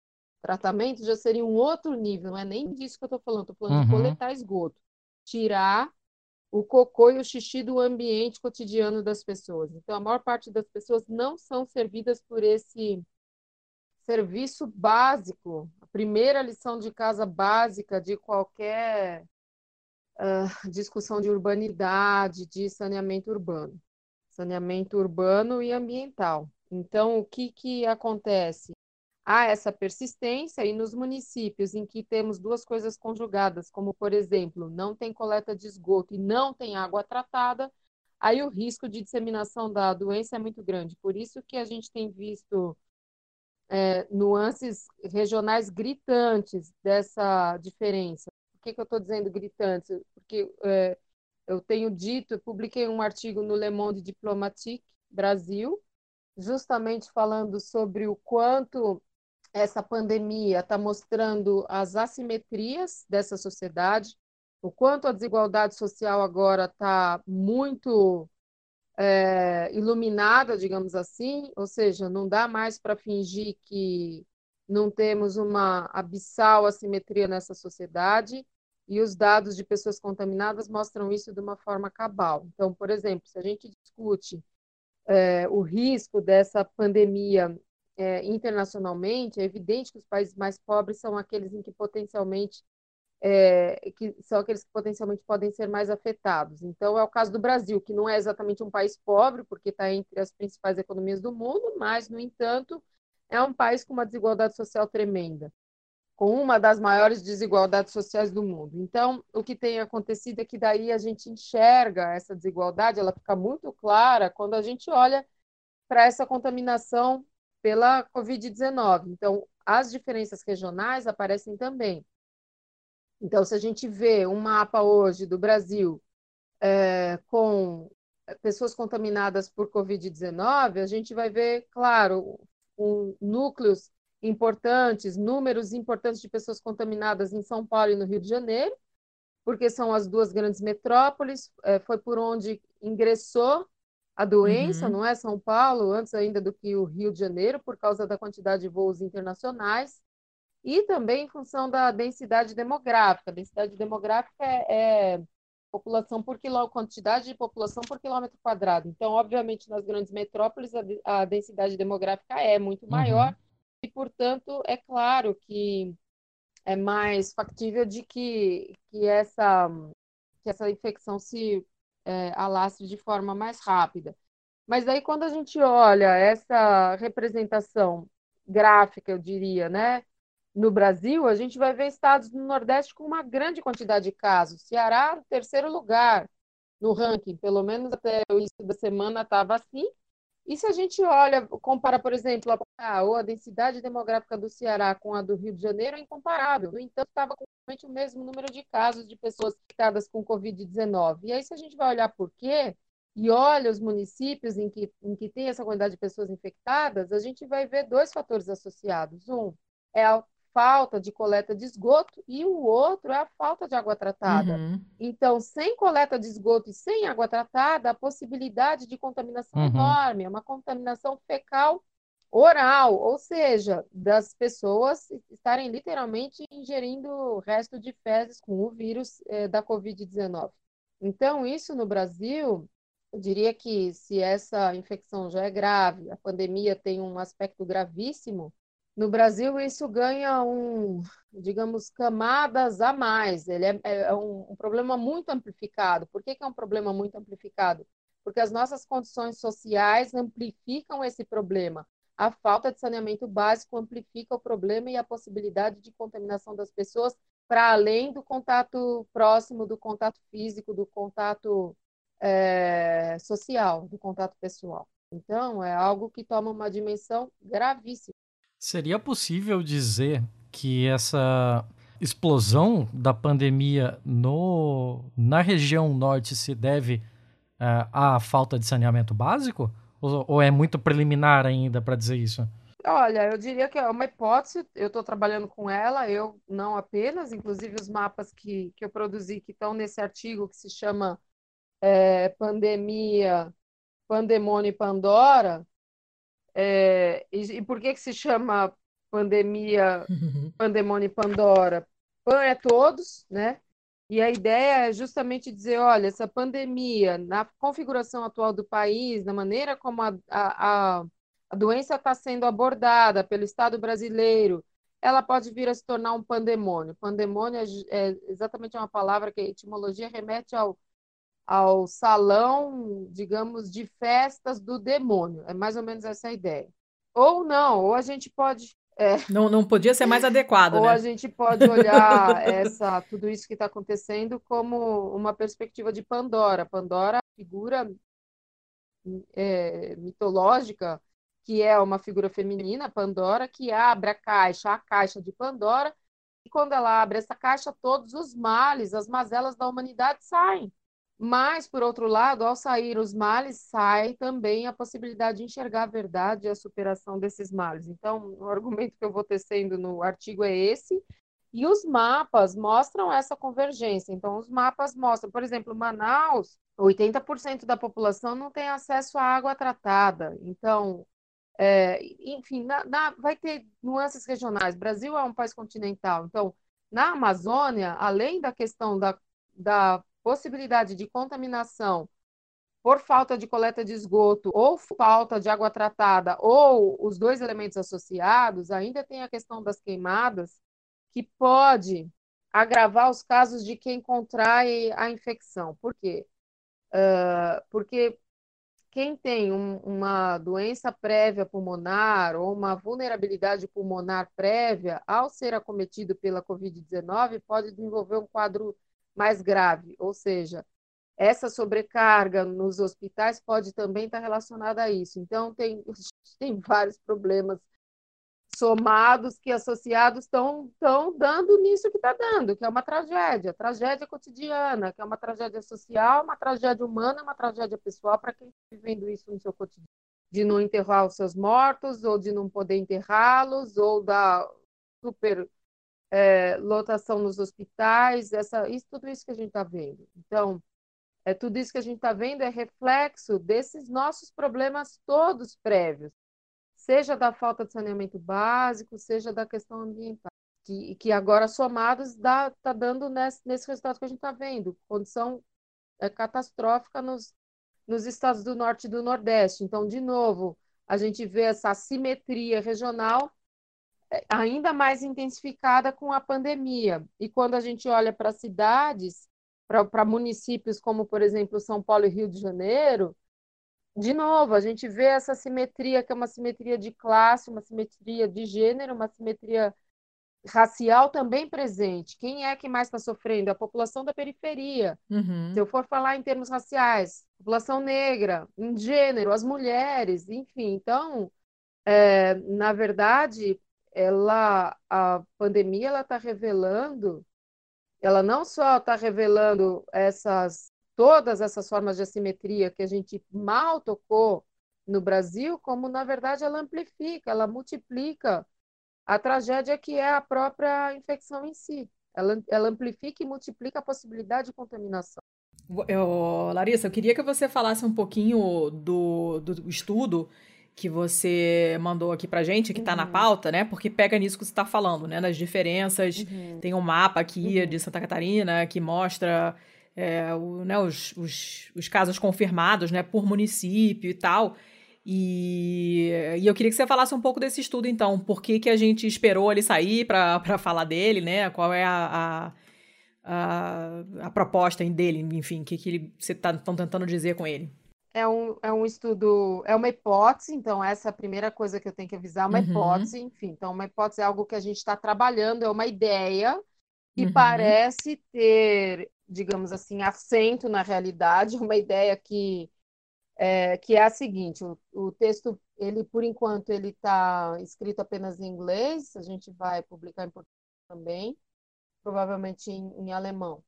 Tratamento já seria um outro nível, não é nem disso que eu estou falando, estou falando uhum. de coletar esgoto. Tirar o cocô e o xixi do ambiente cotidiano das pessoas. Então, a maior parte das pessoas não são servidas por esse serviço básico, a primeira lição de casa básica de qualquer uh, discussão de urbanidade, de saneamento urbano, saneamento urbano e ambiental. Então, o que, que acontece? Há essa persistência, e nos municípios em que temos duas coisas conjugadas, como, por exemplo, não tem coleta de esgoto e não tem água tratada, aí o risco de disseminação da doença é muito grande. Por isso que a gente tem visto é, nuances regionais gritantes dessa diferença. Por que, que eu estou dizendo gritantes? Porque é, eu tenho dito, eu publiquei um artigo no Le Monde Diplomatique Brasil, justamente falando sobre o quanto essa pandemia está mostrando as assimetrias dessa sociedade, o quanto a desigualdade social agora está muito é, iluminada, digamos assim, ou seja, não dá mais para fingir que não temos uma abissal assimetria nessa sociedade, e os dados de pessoas contaminadas mostram isso de uma forma cabal. Então, por exemplo, se a gente discute é, o risco dessa pandemia é, internacionalmente, é evidente que os países mais pobres são aqueles em que potencialmente é, que são aqueles que potencialmente podem ser mais afetados. Então, é o caso do Brasil, que não é exatamente um país pobre, porque está entre as principais economias do mundo, mas, no entanto, é um país com uma desigualdade social tremenda, com uma das maiores desigualdades sociais do mundo. Então, o que tem acontecido é que daí a gente enxerga essa desigualdade, ela fica muito clara quando a gente olha para essa contaminação pela Covid-19. Então, as diferenças regionais aparecem também. Então, se a gente vê um mapa hoje do Brasil é, com pessoas contaminadas por Covid-19, a gente vai ver, claro, um, núcleos importantes, números importantes de pessoas contaminadas em São Paulo e no Rio de Janeiro, porque são as duas grandes metrópoles, é, foi por onde ingressou a doença, uhum. não é São Paulo, antes ainda do que o Rio de Janeiro, por causa da quantidade de voos internacionais, e também em função da densidade demográfica. A densidade demográfica é, é população por quilômetro, quantidade de população por quilômetro quadrado. Então, obviamente, nas grandes metrópoles a, a densidade demográfica é muito maior uhum. e, portanto, é claro que é mais factível de que, que, essa, que essa infecção se é, alastre de forma mais rápida. Mas aí, quando a gente olha essa representação gráfica, eu diria, né, no Brasil, a gente vai ver estados do Nordeste com uma grande quantidade de casos. Ceará, terceiro lugar no ranking, pelo menos até o início da semana estava assim, e se a gente olha, compara, por exemplo, a, a densidade demográfica do Ceará com a do Rio de Janeiro, é incomparável. No entanto, estava com o mesmo número de casos de pessoas infectadas com Covid-19. E aí, se a gente vai olhar por quê, e olha os municípios em que, em que tem essa quantidade de pessoas infectadas, a gente vai ver dois fatores associados. Um é a falta de coleta de esgoto e o outro é a falta de água tratada. Uhum. Então, sem coleta de esgoto e sem água tratada, a possibilidade de contaminação uhum. enorme, é uma contaminação fecal oral, ou seja, das pessoas estarem literalmente ingerindo resto de fezes com o vírus eh, da Covid-19. Então, isso no Brasil, eu diria que se essa infecção já é grave, a pandemia tem um aspecto gravíssimo, no Brasil, isso ganha um, digamos, camadas a mais. Ele é, é um, um, problema muito amplificado. Por que, que é um problema muito amplificado? Porque as nossas condições sociais amplificam esse problema. A falta de saneamento básico amplifica o problema e a possibilidade de contaminação das pessoas para além do contato próximo, do contato físico, do contato é, social, do contato pessoal. Então, é algo que toma uma dimensão gravíssima. Seria possível dizer que essa explosão da pandemia no, na região norte se deve uh, à falta de saneamento básico? Ou, ou é muito preliminar ainda para dizer isso? Olha, eu diria que é uma hipótese, eu estou trabalhando com ela, eu não apenas, inclusive os mapas que, que eu produzi, que estão nesse artigo que se chama é, Pandemia, Pandemônio e Pandora, é, e, e, por que, que se chama pandemia, pandemônio e Pandora? Pan é todos, né? E a ideia é justamente dizer, olha, essa pandemia, na configuração atual do país, na maneira como a, a, a doença está sendo abordada pelo Estado brasileiro, ela pode vir a se tornar um pandemônio. Pandemônio é, é exatamente uma palavra que a etimologia remete ao, ao salão, digamos, de festas do demônio. É mais ou menos essa a ideia. Ou não, ou a gente pode é. Não, não podia ser mais adequado, Ou né? a gente pode olhar essa, tudo isso que está acontecendo como uma perspectiva de Pandora. Pandora, figura é, mitológica, que é uma figura feminina, Pandora, que abre a caixa, a caixa de Pandora, e quando ela abre essa caixa, todos os males, as mazelas da humanidade saem. Mas, por outro lado, ao sair os males, sai também a possibilidade de enxergar a verdade e a superação desses males. Então, o argumento que eu vou tecendo no artigo é esse, e os mapas mostram essa convergência. Então, os mapas mostram, por exemplo, Manaus, 80% da população não tem acesso à água tratada. Então, é, enfim, na, na, vai ter nuances regionais. Brasil é um país continental. Então, na Amazônia, além da questão da, da possibilidade de contaminação por falta de coleta de esgoto ou falta de água tratada ou os dois elementos associados, ainda tem a questão das queimadas, que pode agravar os casos de quem contrai a infecção. Por quê? Uh, porque quem tem um, uma doença prévia pulmonar ou uma vulnerabilidade pulmonar prévia, ao ser acometido pela Covid-19, pode desenvolver um quadro mais grave, ou seja, essa sobrecarga nos hospitais pode também estar relacionada a isso. Então, tem, tem vários problemas somados que associados estão dando nisso que está dando, que é uma tragédia, tragédia cotidiana, que é uma tragédia social, uma tragédia humana, uma tragédia pessoal para quem está vivendo isso no seu cotidiano. De não enterrar os seus mortos, ou de não poder enterrá-los, ou da super é, lotação nos hospitais, essa, isso, tudo isso que a gente está vendo. Então, é, tudo isso que a gente está vendo é reflexo desses nossos problemas todos prévios, seja da falta de saneamento básico, seja da questão ambiental, que, que agora somados está dando nesse, nesse resultado que a gente está vendo, condição é, catastrófica nos, nos estados do norte e do nordeste. Então, de novo, a gente vê essa assimetria regional ainda mais intensificada com a pandemia. E quando a gente olha para cidades, para municípios como, por exemplo, São Paulo e Rio de Janeiro, de novo, a gente vê essa simetria, que é uma simetria de classe, uma simetria de gênero, uma simetria racial também presente. Quem é que mais está sofrendo? A população da periferia. Uhum. Se eu for falar em termos raciais, população negra, em gênero, as mulheres, enfim. Então, é, na verdade, ela a pandemia ela está revelando, ela não só está revelando essas todas essas formas de assimetria que a gente mal tocou no Brasil, como na verdade ela amplifica, ela multiplica a tragédia que é a própria infecção em si. Ela, ela amplifica e multiplica a possibilidade de contaminação. Eu, Larissa, eu queria que você falasse um pouquinho do, do estudo que você mandou aqui pra gente, que uhum. tá na uhum. pauta, né? Porque pega nisso que você tá falando, né? Das diferenças. Uhum. Tem um mapa aqui uhum. de Santa Catarina que mostra é, o, né, os, os, os, casos confirmados, né? Por município e tal. E, e, eu queria que você falasse um pouco desse estudo, então. Por que, que a gente esperou ele sair para falar dele, né? Qual é a, a, a, a proposta dele, enfim, o que, que vocês estão tá, tentando dizer com ele? É um, é um estudo, é uma hipótese, então essa é a primeira coisa que eu tenho que avisar, uma uhum. hipótese, enfim, então uma hipótese é algo que a gente está trabalhando, é uma ideia que uhum. parece ter, digamos assim, assento na realidade, uma ideia que é, que é a seguinte, o, o texto, ele por enquanto ele está escrito apenas em inglês, a gente vai publicar em português também, provavelmente em, em alemão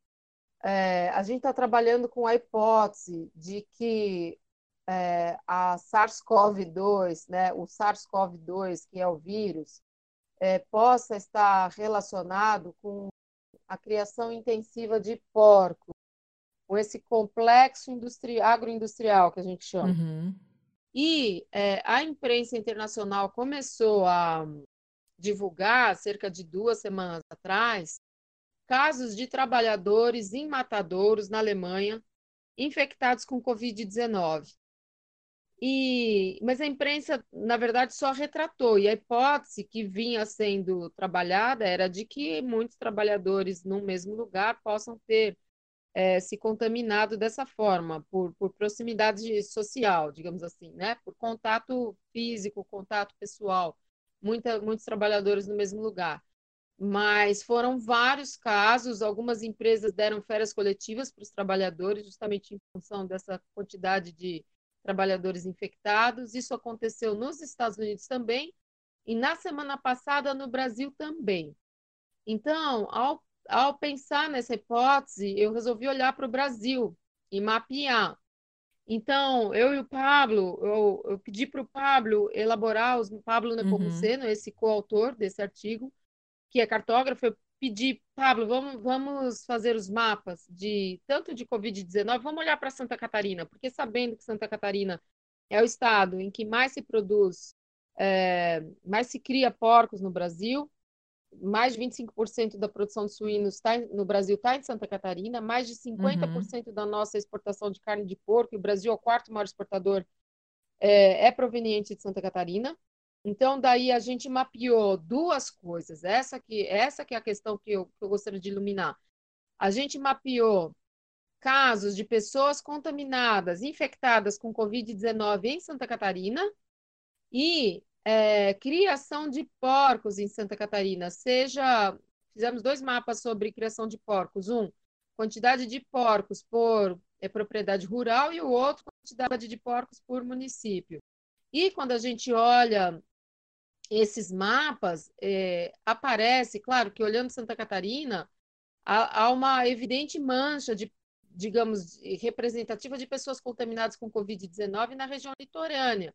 é, a gente está trabalhando com a hipótese de que é, a SARS-CoV-2, né, o SARS-CoV-2, que é o vírus, é, possa estar relacionado com a criação intensiva de porcos, com esse complexo industri agroindustrial que a gente chama. Uhum. E é, a imprensa internacional começou a divulgar, cerca de duas semanas atrás, casos de trabalhadores em matadouros na Alemanha infectados com Covid-19. E, mas a imprensa, na verdade, só retratou, e a hipótese que vinha sendo trabalhada era de que muitos trabalhadores no mesmo lugar possam ter é, se contaminado dessa forma, por, por proximidade social, digamos assim, né? por contato físico, contato pessoal, muita, muitos trabalhadores no mesmo lugar. Mas foram vários casos, algumas empresas deram férias coletivas para os trabalhadores, justamente em função dessa quantidade de trabalhadores infectados. Isso aconteceu nos Estados Unidos também e na semana passada no Brasil também. Então, ao, ao pensar nessa hipótese, eu resolvi olhar para o Brasil e mapear. Então, eu e o Pablo, eu, eu pedi para o Pablo elaborar, os, Pablo Nepomuceno, uhum. esse coautor desse artigo, que é cartógrafo, eu pedir, Pablo, vamos, vamos fazer os mapas de tanto de Covid-19, vamos olhar para Santa Catarina, porque sabendo que Santa Catarina é o estado em que mais se produz, é, mais se cria porcos no Brasil, mais de 25% da produção de suínos tá, no Brasil está em Santa Catarina, mais de 50% uhum. da nossa exportação de carne de porco, e o Brasil é o quarto maior exportador, é, é proveniente de Santa Catarina. Então, daí a gente mapeou duas coisas. Essa que, essa que é a questão que eu, que eu gostaria de iluminar. A gente mapeou casos de pessoas contaminadas, infectadas com Covid-19 em Santa Catarina e é, criação de porcos em Santa Catarina. Seja, fizemos dois mapas sobre criação de porcos. Um, quantidade de porcos por é, propriedade rural e o outro, quantidade de porcos por município. E quando a gente olha esses mapas, é, aparece, claro, que olhando Santa Catarina, há, há, uma evidente mancha de, digamos, representativa de pessoas contaminadas com Covid-19 na região litorânea,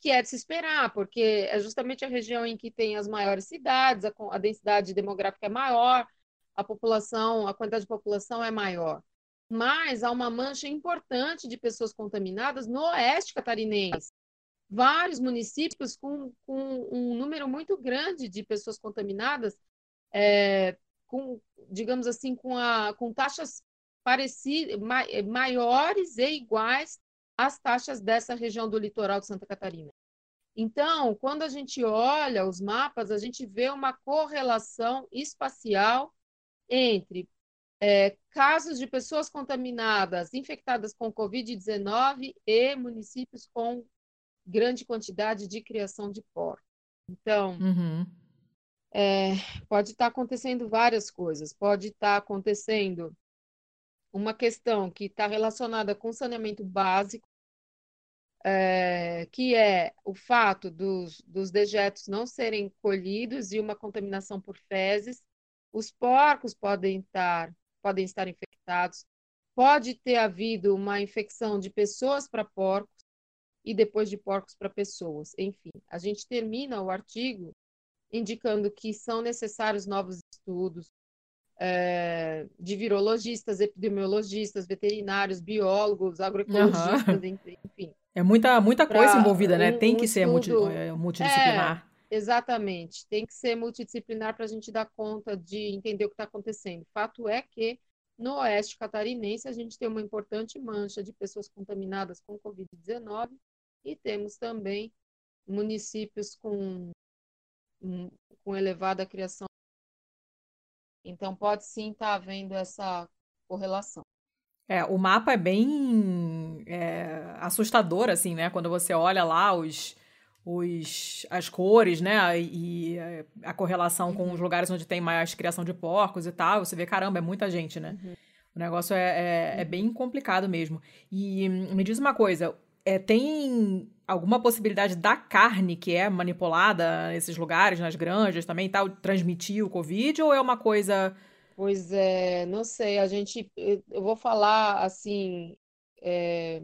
que é de se esperar, porque é justamente a região em que tem as maiores cidades, a, a densidade demográfica é maior, a população, a quantidade de população é maior. Mas há uma mancha importante de pessoas contaminadas no oeste catarinense, vários municípios com, com um número muito grande de pessoas contaminadas, é, com, digamos assim, com, a, com taxas parecidas, maiores e iguais às taxas dessa região do litoral de Santa Catarina. Então, quando a gente olha os mapas, a gente vê uma correlação espacial entre é, casos de pessoas contaminadas, infectadas com Covid-19 e municípios com grande quantidade de criação de porcos. Então, uhum. é, pode estar acontecendo várias coisas. Pode estar acontecendo uma questão que está relacionada com saneamento básico, é, que é o fato dos, dos dejetos não serem colhidos e uma contaminação por fezes. Os porcos podem estar, podem estar infectados. Pode ter havido uma infecção de pessoas para porcos e depois de porcos para pessoas. Enfim, a gente termina o artigo indicando que são necessários novos estudos é, de virologistas, epidemiologistas, veterinários, biólogos, agroecologistas, uhum. enfim. É muita, muita coisa envolvida, né? Um, tem que um ser multi, é, multidisciplinar. É, exatamente, tem que ser multidisciplinar para a gente dar conta de entender o que está acontecendo. Fato é que no oeste catarinense a gente tem uma importante mancha de pessoas contaminadas com Covid-19 e temos também municípios com, com elevada criação. Então, pode sim estar tá havendo essa correlação. É, o mapa é bem é, assustador, assim, né? Quando você olha lá os, os, as cores, né? E a correlação uhum. com os lugares onde tem mais criação de porcos e tal, você vê, caramba, é muita gente, né? Uhum. O negócio é, é, é, bem complicado mesmo. E me diz uma coisa, é, tem alguma possibilidade da carne que é manipulada nesses lugares, nas granjas também, tal, transmitir o Covid ou é uma coisa. Pois é, não sei, a gente, eu vou falar assim, é,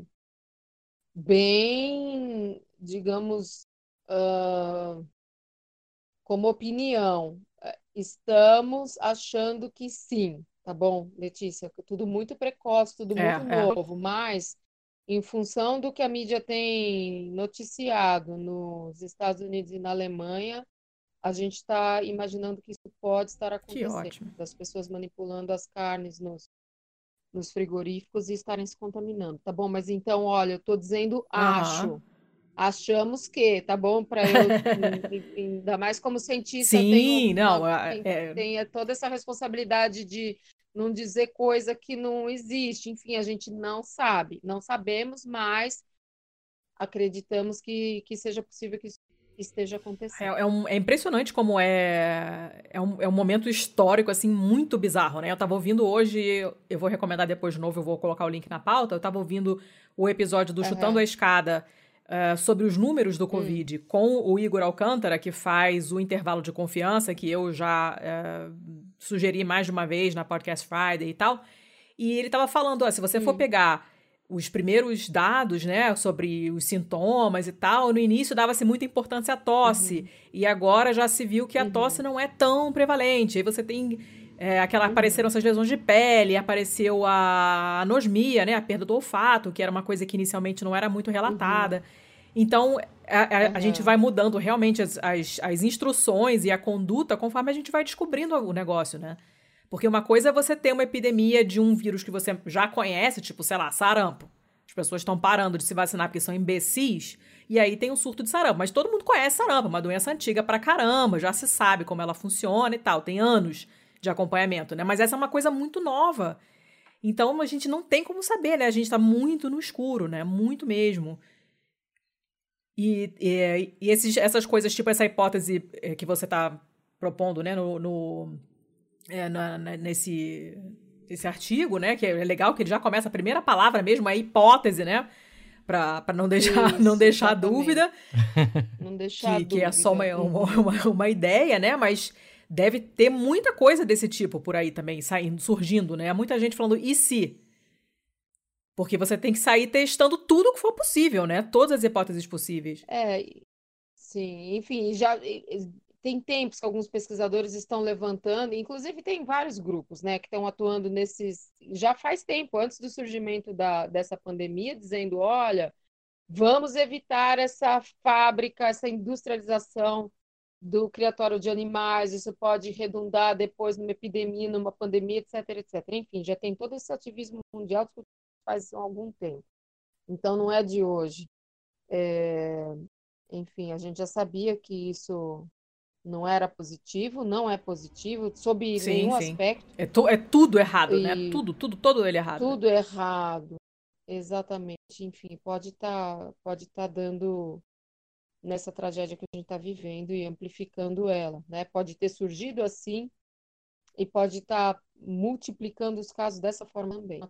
bem, digamos, uh, como opinião, estamos achando que sim, tá bom, Letícia? Tudo muito precoce, tudo é, muito é. novo, mas em função do que a mídia tem noticiado nos Estados Unidos e na Alemanha, a gente está imaginando que isso pode estar acontecendo, das pessoas manipulando as carnes nos, nos frigoríficos e estarem se contaminando. Tá bom, mas então, olha, eu estou dizendo acho. Achamos que, tá bom? Para eu, ainda mais como cientista, Sim, tenho, não, tem, é... tem toda essa responsabilidade de não dizer coisa que não existe. Enfim, a gente não sabe, não sabemos, mas acreditamos que, que seja possível que isso esteja acontecendo. É, é, um, é, impressionante como é, é um, é um momento histórico, assim, muito bizarro, né? Eu tava ouvindo hoje, eu vou recomendar depois de novo, eu vou colocar o link na pauta, eu tava ouvindo o episódio do uhum. Chutando a Escada uh, sobre os números do hum. Covid hum. com o Igor Alcântara, que faz o intervalo de confiança, que eu já uh, sugeri mais de uma vez na Podcast Friday e tal, e ele tava falando, ó, se você hum. for pegar os primeiros dados, né, sobre os sintomas e tal, no início dava-se muita importância à tosse, uhum. e agora já se viu que a uhum. tosse não é tão prevalente. Aí você tem é, aquela uhum. apareceram essas lesões de pele, apareceu a anosmia, né, a perda do olfato, que era uma coisa que inicialmente não era muito relatada. Uhum. Então, a, a, a, gente vai mudando realmente as, as, as instruções e a conduta conforme a gente vai descobrindo o negócio, né? Porque uma coisa é você ter uma epidemia de um vírus que você já conhece, tipo, sei lá, sarampo. As pessoas estão parando de se vacinar porque são imbecis, e aí tem um surto de sarampo. Mas todo mundo conhece sarampo, uma doença antiga pra caramba, já se sabe como ela funciona e tal, tem anos de acompanhamento, né? Mas essa é uma coisa muito nova. Então a gente não tem como saber, né? A gente tá muito no escuro, né? Muito mesmo. E, e, e esses, essas coisas, tipo essa hipótese eh, que você tá propondo, né, no, no é, na, na, nesse, nesse artigo, né? Que é legal que ele já começa a primeira palavra mesmo, a hipótese, né? Para não deixar, Isso, não deixar dúvida. Não deixar que, dúvida. Que é só uma, uma, uma, uma ideia, né? Mas deve ter muita coisa desse tipo por aí também, saindo, surgindo, né? Muita gente falando, e se? Porque você tem que sair testando tudo que for possível, né? Todas as hipóteses possíveis. É, sim. Enfim, já tem tempos que alguns pesquisadores estão levantando, inclusive tem vários grupos, né, que estão atuando nesses, já faz tempo, antes do surgimento da, dessa pandemia, dizendo, olha, vamos evitar essa fábrica, essa industrialização do criatório de animais, isso pode redundar depois numa epidemia, numa pandemia, etc, etc. Enfim, já tem todo esse ativismo mundial faz algum tempo. Então, não é de hoje. É... Enfim, a gente já sabia que isso não era positivo, não é positivo, sob sim, nenhum sim. aspecto. É, tu, é tudo errado, né? e né? Tudo, tudo, todo ele errado. Tudo errado, exatamente. Enfim, pode estar tá, pode tá dando nessa tragédia que a gente está vivendo e amplificando ela, né? Pode ter surgido assim e pode estar tá multiplicando os casos dessa forma também.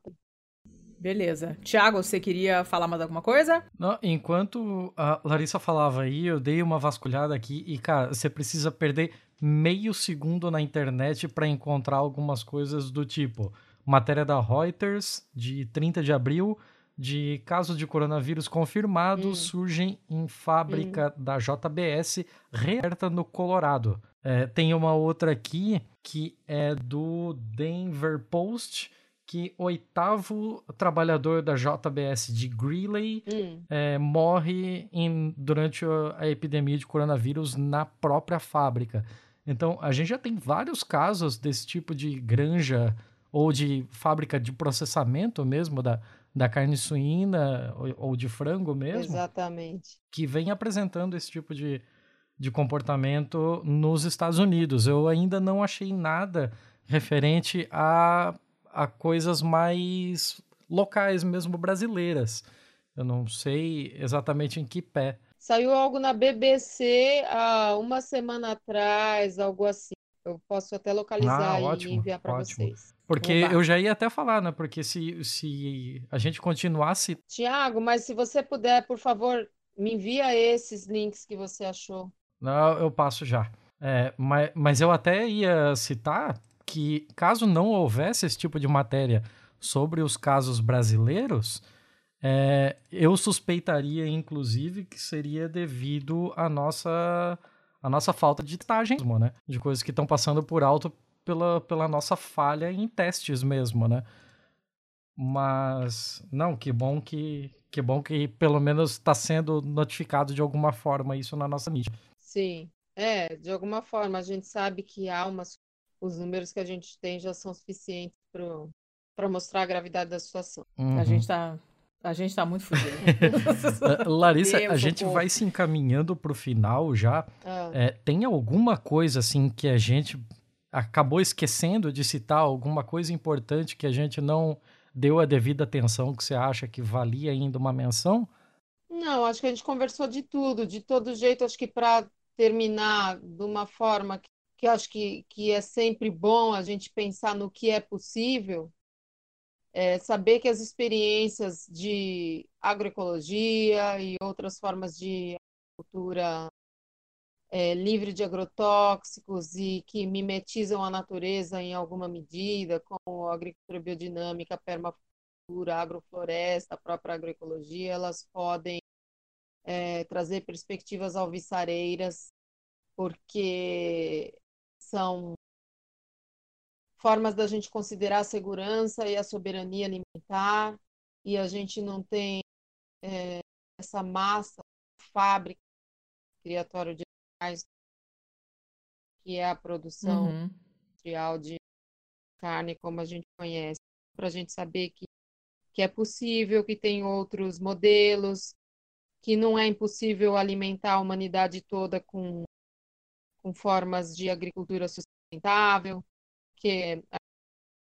Beleza. Tiago, você queria falar mais alguma coisa? Não, enquanto a Larissa falava aí, eu dei uma vasculhada aqui e, cara, você precisa perder meio segundo na internet para encontrar algumas coisas do tipo matéria da Reuters de 30 de abril de casos de coronavírus confirmados hum. surgem em fábrica hum. da JBS reaberta no Colorado. É, tem uma outra aqui que é do Denver Post que oitavo trabalhador da JBS de Greeley hum. é, morre em, durante a, epidemia de coronavírus na própria fábrica. Então, a gente já tem vários casos desse tipo de granja ou de fábrica de processamento mesmo da, da carne suína ou, ou de frango mesmo. Exatamente. Que vem apresentando esse tipo de, de comportamento nos Estados Unidos. Eu ainda não achei nada referente a a coisas mais locais mesmo brasileiras. Eu não sei exatamente em que pé. Saiu algo na BBC há uma semana atrás, algo assim. Eu posso até localizar ah, ótimo, e enviar para vocês. Porque eu já ia até falar, né? Porque se, se a gente continuasse. Tiago, mas se você puder, por favor, me envia esses links que você achou. Não, eu passo já. É, mas, mas eu até ia citar que, caso não houvesse esse tipo de matéria sobre os casos brasileiros, é, eu suspeitaria, inclusive, que seria devido à nossa, à nossa falta de testagem, né? De coisas que estão passando por alto pela, pela nossa falha em testes mesmo, né? Mas, não, que bom que, que bom que pelo menos está sendo notificado de alguma forma isso na nossa mídia. Sim, É, de alguma forma, a gente sabe que há uma. Os números que a gente tem já são suficientes para mostrar a gravidade da situação. Uhum. A gente está a gente tá muito fudido. Eh, Larissa, a gente vai se encaminhando para o final já. Ah. É, tem alguma coisa assim que a gente acabou esquecendo de citar? Alguma coisa importante que a gente não deu a devida atenção que você acha que valia ainda uma menção? Não, acho que a gente conversou de tudo. De todo jeito, acho que para terminar de uma forma que, que acho que, que é sempre bom a gente pensar no que é possível, é saber que as experiências de agroecologia e outras formas de agricultura é, livre de agrotóxicos e que mimetizam a natureza em alguma medida, como a agricultura biodinâmica, a permacultura, a agrofloresta, a própria agroecologia, elas podem é, trazer perspectivas alvissareiras, porque são formas da gente considerar a segurança e a soberania alimentar, e a gente não tem é, essa massa fábrica criatório de animais, que é a produção uhum. industrial de carne como a gente conhece, para a gente saber que, que é possível, que tem outros modelos, que não é impossível alimentar a humanidade toda com, com formas de agricultura sustentável, que a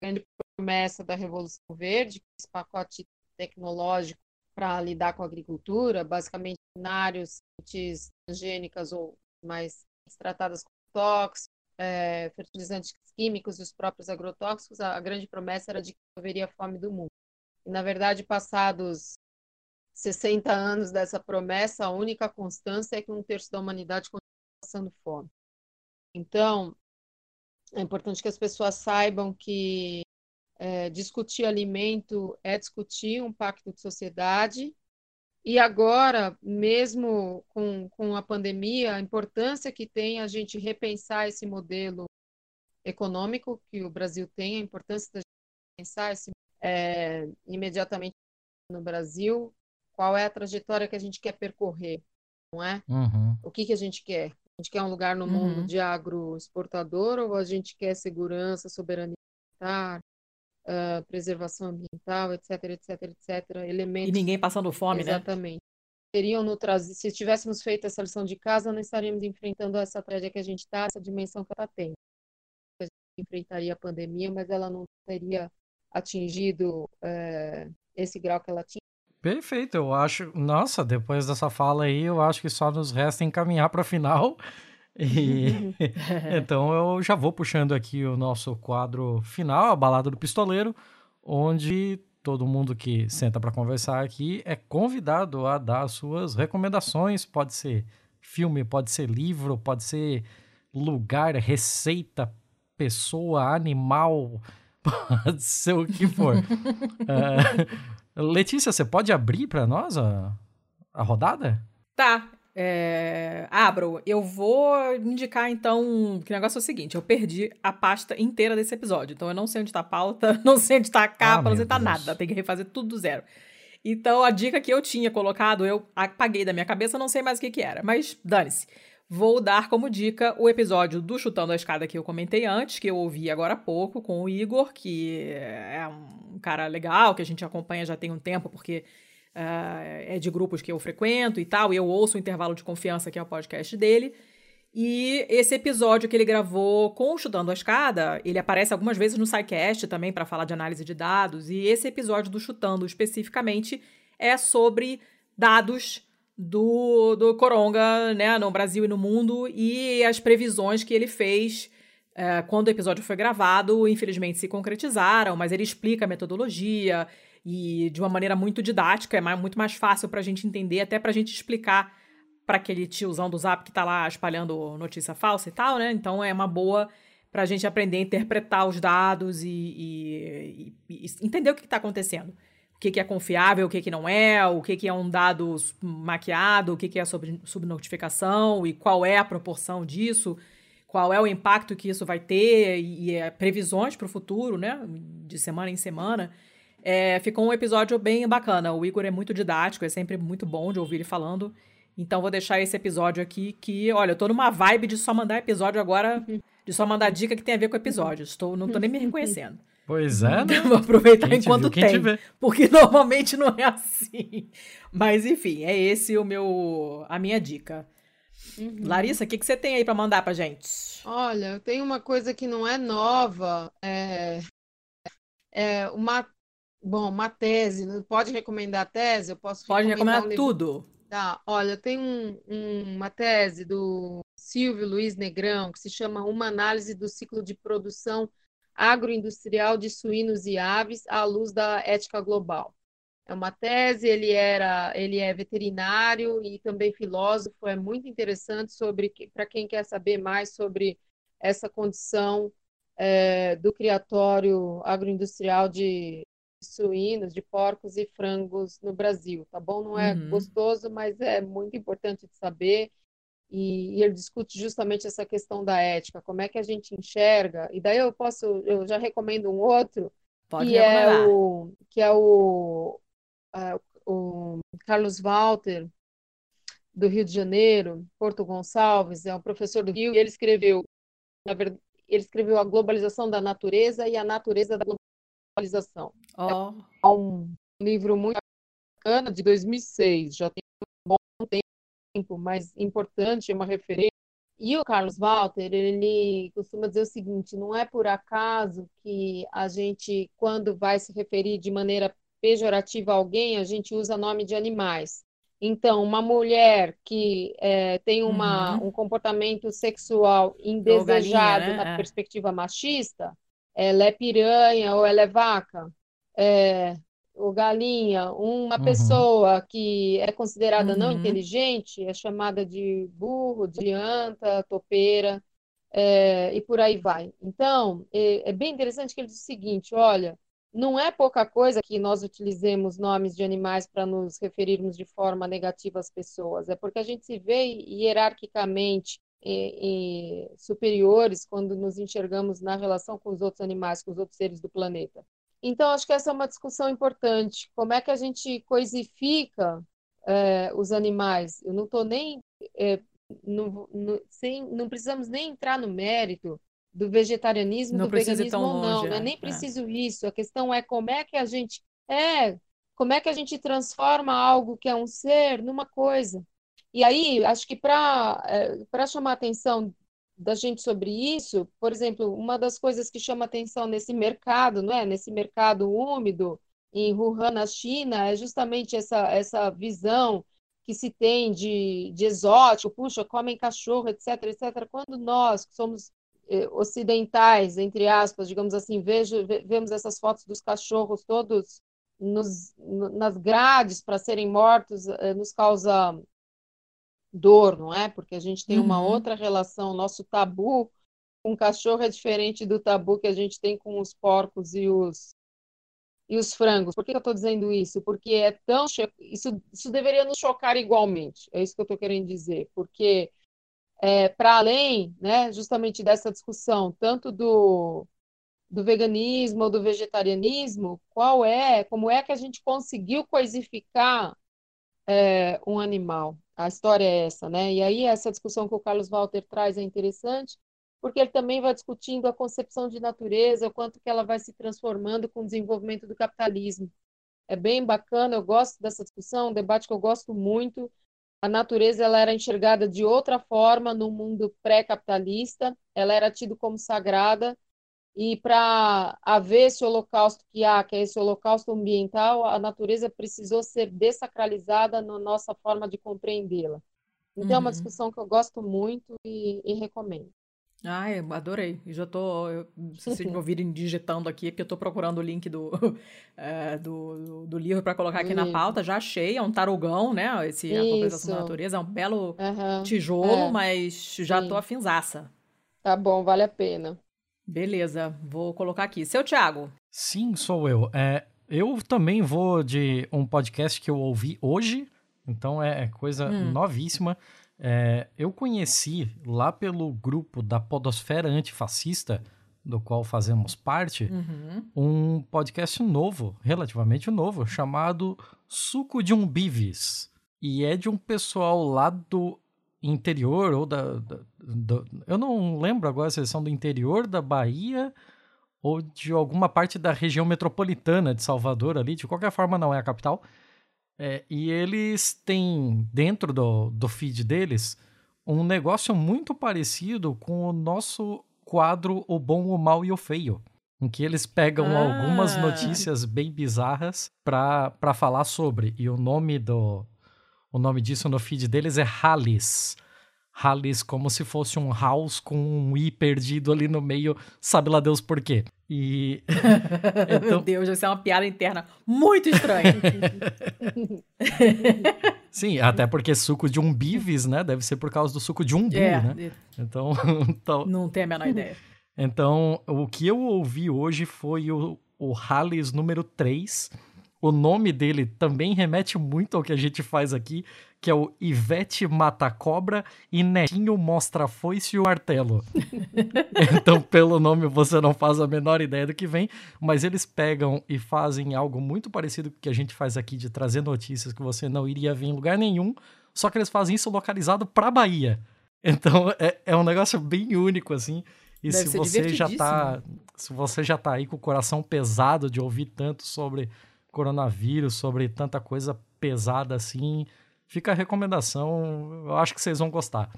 grande promessa da Revolução Verde, esse pacote tecnológico para lidar com a agricultura, basicamente cenários transgênicas ou mais tratadas com tóxicos, é, fertilizantes químicos e os próprios agrotóxicos, a, a grande promessa era de que haveria fome do mundo. E, na verdade, passados 60 anos dessa promessa, a única constância é que um terço da humanidade continua passando fome. Então, é importante que as pessoas saibam que é, discutir alimento é discutir um pacto de sociedade. E agora, mesmo com, com a pandemia, a importância que tem a gente repensar esse modelo econômico que o Brasil tem, a importância de pensar esse, é, imediatamente no Brasil, qual é a trajetória que a gente quer percorrer, não é? Uhum. O que, que a gente quer? A gente quer um lugar no uhum. mundo de agroexportador ou a gente quer segurança, soberania alimentar, uh, preservação ambiental, etc, etc, etc, elementos... E ninguém passando fome, Exatamente. né? Exatamente. Teriam no trazer, se tivéssemos feito essa lição de casa, não estaríamos enfrentando essa tragédia que a gente está, essa dimensão que ela tem. A gente enfrentaria a pandemia, mas ela não teria atingido uh, esse grau que ela tinha Perfeito, eu acho. Nossa, depois dessa fala aí, eu acho que só nos resta encaminhar para a final. E então eu já vou puxando aqui o nosso quadro final, a balada do pistoleiro, onde todo mundo que senta para conversar aqui é convidado a dar suas recomendações. Pode ser filme, pode ser livro, pode ser lugar, receita, pessoa, animal, pode ser o que for. uh, Letícia, você pode abrir para nós a, a rodada? Tá. É... Abro. Eu vou indicar, então, que o negócio é o seguinte: eu perdi a pasta inteira desse episódio. Então eu não sei onde tá a pauta, não sei onde tá a capa, ah, não sei onde tá nada. Tem que refazer tudo do zero. Então a dica que eu tinha colocado, eu apaguei da minha cabeça, não sei mais o que, que era. Mas dane-se vou dar como dica o episódio do Chutando a Escada que eu comentei antes, que eu ouvi agora há pouco com o Igor, que é um cara legal, que a gente acompanha já tem um tempo, porque uh, é de grupos que eu frequento e tal, e eu ouço o Intervalo de Confiança, que é o podcast dele. E esse episódio que ele gravou com o Chutando a Escada, ele aparece algumas vezes no SciCast também para falar de análise de dados, e esse episódio do Chutando especificamente é sobre dados do, do Coronga, né, no Brasil e no mundo, e as previsões que ele fez é, quando o episódio foi gravado, infelizmente se concretizaram, mas ele explica a metodologia e de uma maneira muito didática, é mais, muito mais fácil para a gente entender, até para a gente explicar para aquele tiozão do Zap que está lá espalhando notícia falsa e tal, né? Então é uma boa para a gente aprender a interpretar os dados e, e, e, e entender o que está acontecendo o que, que é confiável, o que, que não é, o que, que é um dado maquiado, o que, que é sub, subnotificação e qual é a proporção disso, qual é o impacto que isso vai ter e, e é, previsões para o futuro, né? De semana em semana. É, ficou um episódio bem bacana. O Igor é muito didático, é sempre muito bom de ouvir ele falando. Então vou deixar esse episódio aqui que, olha, eu tô numa vibe de só mandar episódio agora, de só mandar dica que tem a ver com episódio. Estou, não tô nem me reconhecendo. Pois é, né? Vou aproveitar enquanto viu, tem. Porque normalmente não é assim. Mas enfim, é esse o meu a minha dica. Uhum. Larissa, o que, que você tem aí para mandar pra gente? Olha, tem uma coisa que não é nova, é, é uma bom, uma tese. Pode recomendar a tese? Eu posso Pode recomendar, recomendar um tudo. Tá, olha, tem um, um, uma tese do Silvio Luiz Negrão que se chama Uma Análise do Ciclo de Produção Agroindustrial de Suínos e Aves à Luz da Ética Global. É uma tese, ele era, ele é veterinário e também filósofo, é muito interessante sobre, para quem quer saber mais sobre essa condição é, do criatório agroindustrial de suínos, de porcos e frangos no Brasil, tá bom? Não é uhum. gostoso, mas é muito importante de saber. E, e, ele discute justamente essa questão da ética, como é que a gente enxerga. E daí eu posso, eu já recomendo um outro, Pode que é o que é o, uh, o Carlos Walter do Rio de Janeiro, Porto Gonçalves, é um professor do Rio, e ele escreveu, na verdade, ele escreveu a globalização da natureza e a natureza da globalização. Oh. É um livro muito bacana, de 2006, já tem um bom tempo, mas importante, é uma referência. E o Carlos Walter, ele costuma dizer o seguinte: não é por acaso que a gente, quando vai se referir de maneira pejorativa a alguém, a gente usa nome de animais. Então, uma mulher que é, tem uma, uhum. um comportamento sexual indesejado galinha, né? na é. perspectiva machista, ela é piranha ou ela é vaca, é, ou galinha. Uma uhum. pessoa que é considerada uhum. não inteligente é chamada de burro, de anta, topeira, é, e por aí vai. Então, é, é bem interessante que ele diz o seguinte: olha, não é pouca coisa que nós utilizemos nomes de animais para nos referirmos de forma negativa às pessoas, é porque a gente se vê hierarquicamente e, e superiores quando nos enxergamos na relação com os outros animais, com os outros seres do planeta. Então, acho que essa é uma discussão importante. Como é que a gente coisifica é, os animais? Eu não estou nem. É, no, no, sem, não precisamos nem entrar no mérito do vegetarianismo, não do veganismo ou não. Longe, não é nem é. preciso isso. A questão é como é que a gente. É, como é que a gente transforma algo que é um ser numa coisa. E aí, acho que para é, para chamar a atenção da gente sobre isso, por exemplo, uma das coisas que chama atenção nesse mercado, não é? Nesse mercado úmido em Wuhan, na China, é justamente essa essa visão que se tem de, de exótico, puxa, comem cachorro, etc, etc. Quando nós, que somos eh, ocidentais, entre aspas, digamos assim, vejo, vemos essas fotos dos cachorros todos nos, nas grades para serem mortos, eh, nos causa dor, não é? Porque a gente tem uma uhum. outra relação, nosso tabu com o cachorro é diferente do tabu que a gente tem com os porcos e os e os frangos. Por que eu estou dizendo isso? Porque é tão isso, isso deveria nos chocar igualmente. É isso que eu estou querendo dizer. Porque é, para além, né, justamente dessa discussão, tanto do do veganismo ou do vegetarianismo, qual é, como é que a gente conseguiu coisificar é, um animal? A história é essa, né? E aí essa discussão que o Carlos Walter traz é interessante, porque ele também vai discutindo a concepção de natureza, o quanto que ela vai se transformando com o desenvolvimento do capitalismo. É bem bacana, eu gosto dessa discussão, um debate que eu gosto muito. A natureza ela era enxergada de outra forma no mundo pré-capitalista, ela era tida como sagrada, e para haver esse holocausto que há, que é esse holocausto ambiental, a natureza precisou ser desacralizada na nossa forma de compreendê-la. Então, uhum. é uma uhum. discussão que eu gosto muito e, e recomendo. Ah, eu adorei. E já tô. Eu, se vocês me ouvirem digitando aqui, porque eu tô procurando o link do, é, do, do, livro para colocar aqui na pauta. Já achei, é um tarogão, né? Esse Isso. A Compensação da Natureza. É um belo uhum. tijolo, é. mas já Sim. tô afinzaça. Tá bom, vale a pena. Beleza, vou colocar aqui. Seu Thiago. Sim, sou eu. É, eu também vou de um podcast que eu ouvi hoje, então é, é coisa hum. novíssima. É, eu conheci lá pelo grupo da Podosfera Antifascista, do qual fazemos parte, uhum. um podcast novo, relativamente novo, chamado Suco de um Bives. e é de um pessoal lá do interior ou da, da, da, eu não lembro agora se eles são do interior da Bahia ou de alguma parte da região metropolitana de Salvador ali, de qualquer forma não é a capital. É, e eles têm dentro do, do feed deles um negócio muito parecido com o nosso quadro O Bom, o Mal e o Feio. Em que eles pegam ah. algumas notícias bem bizarras para falar sobre. E o nome do, o nome disso no feed deles é Hallis. Hallis como se fosse um house com um i perdido ali no meio, sabe lá Deus por quê. E. então... Meu Deus, isso é uma piada interna muito estranha. Sim, até porque suco de umbives, né? Deve ser por causa do suco de umbu, é, né? Então, então. Não tenho a menor ideia. Então, o que eu ouvi hoje foi o, o Hallis número 3 o nome dele também remete muito ao que a gente faz aqui, que é o Ivete Mata Cobra e Netinho Mostra a Foice e o Martelo. então, pelo nome, você não faz a menor ideia do que vem, mas eles pegam e fazem algo muito parecido com o que a gente faz aqui de trazer notícias que você não iria ver em lugar nenhum, só que eles fazem isso localizado pra Bahia. Então, é, é um negócio bem único, assim. E Deve se você já tá. Se você já tá aí com o coração pesado de ouvir tanto sobre coronavírus, sobre tanta coisa pesada assim. Fica a recomendação, eu acho que vocês vão gostar.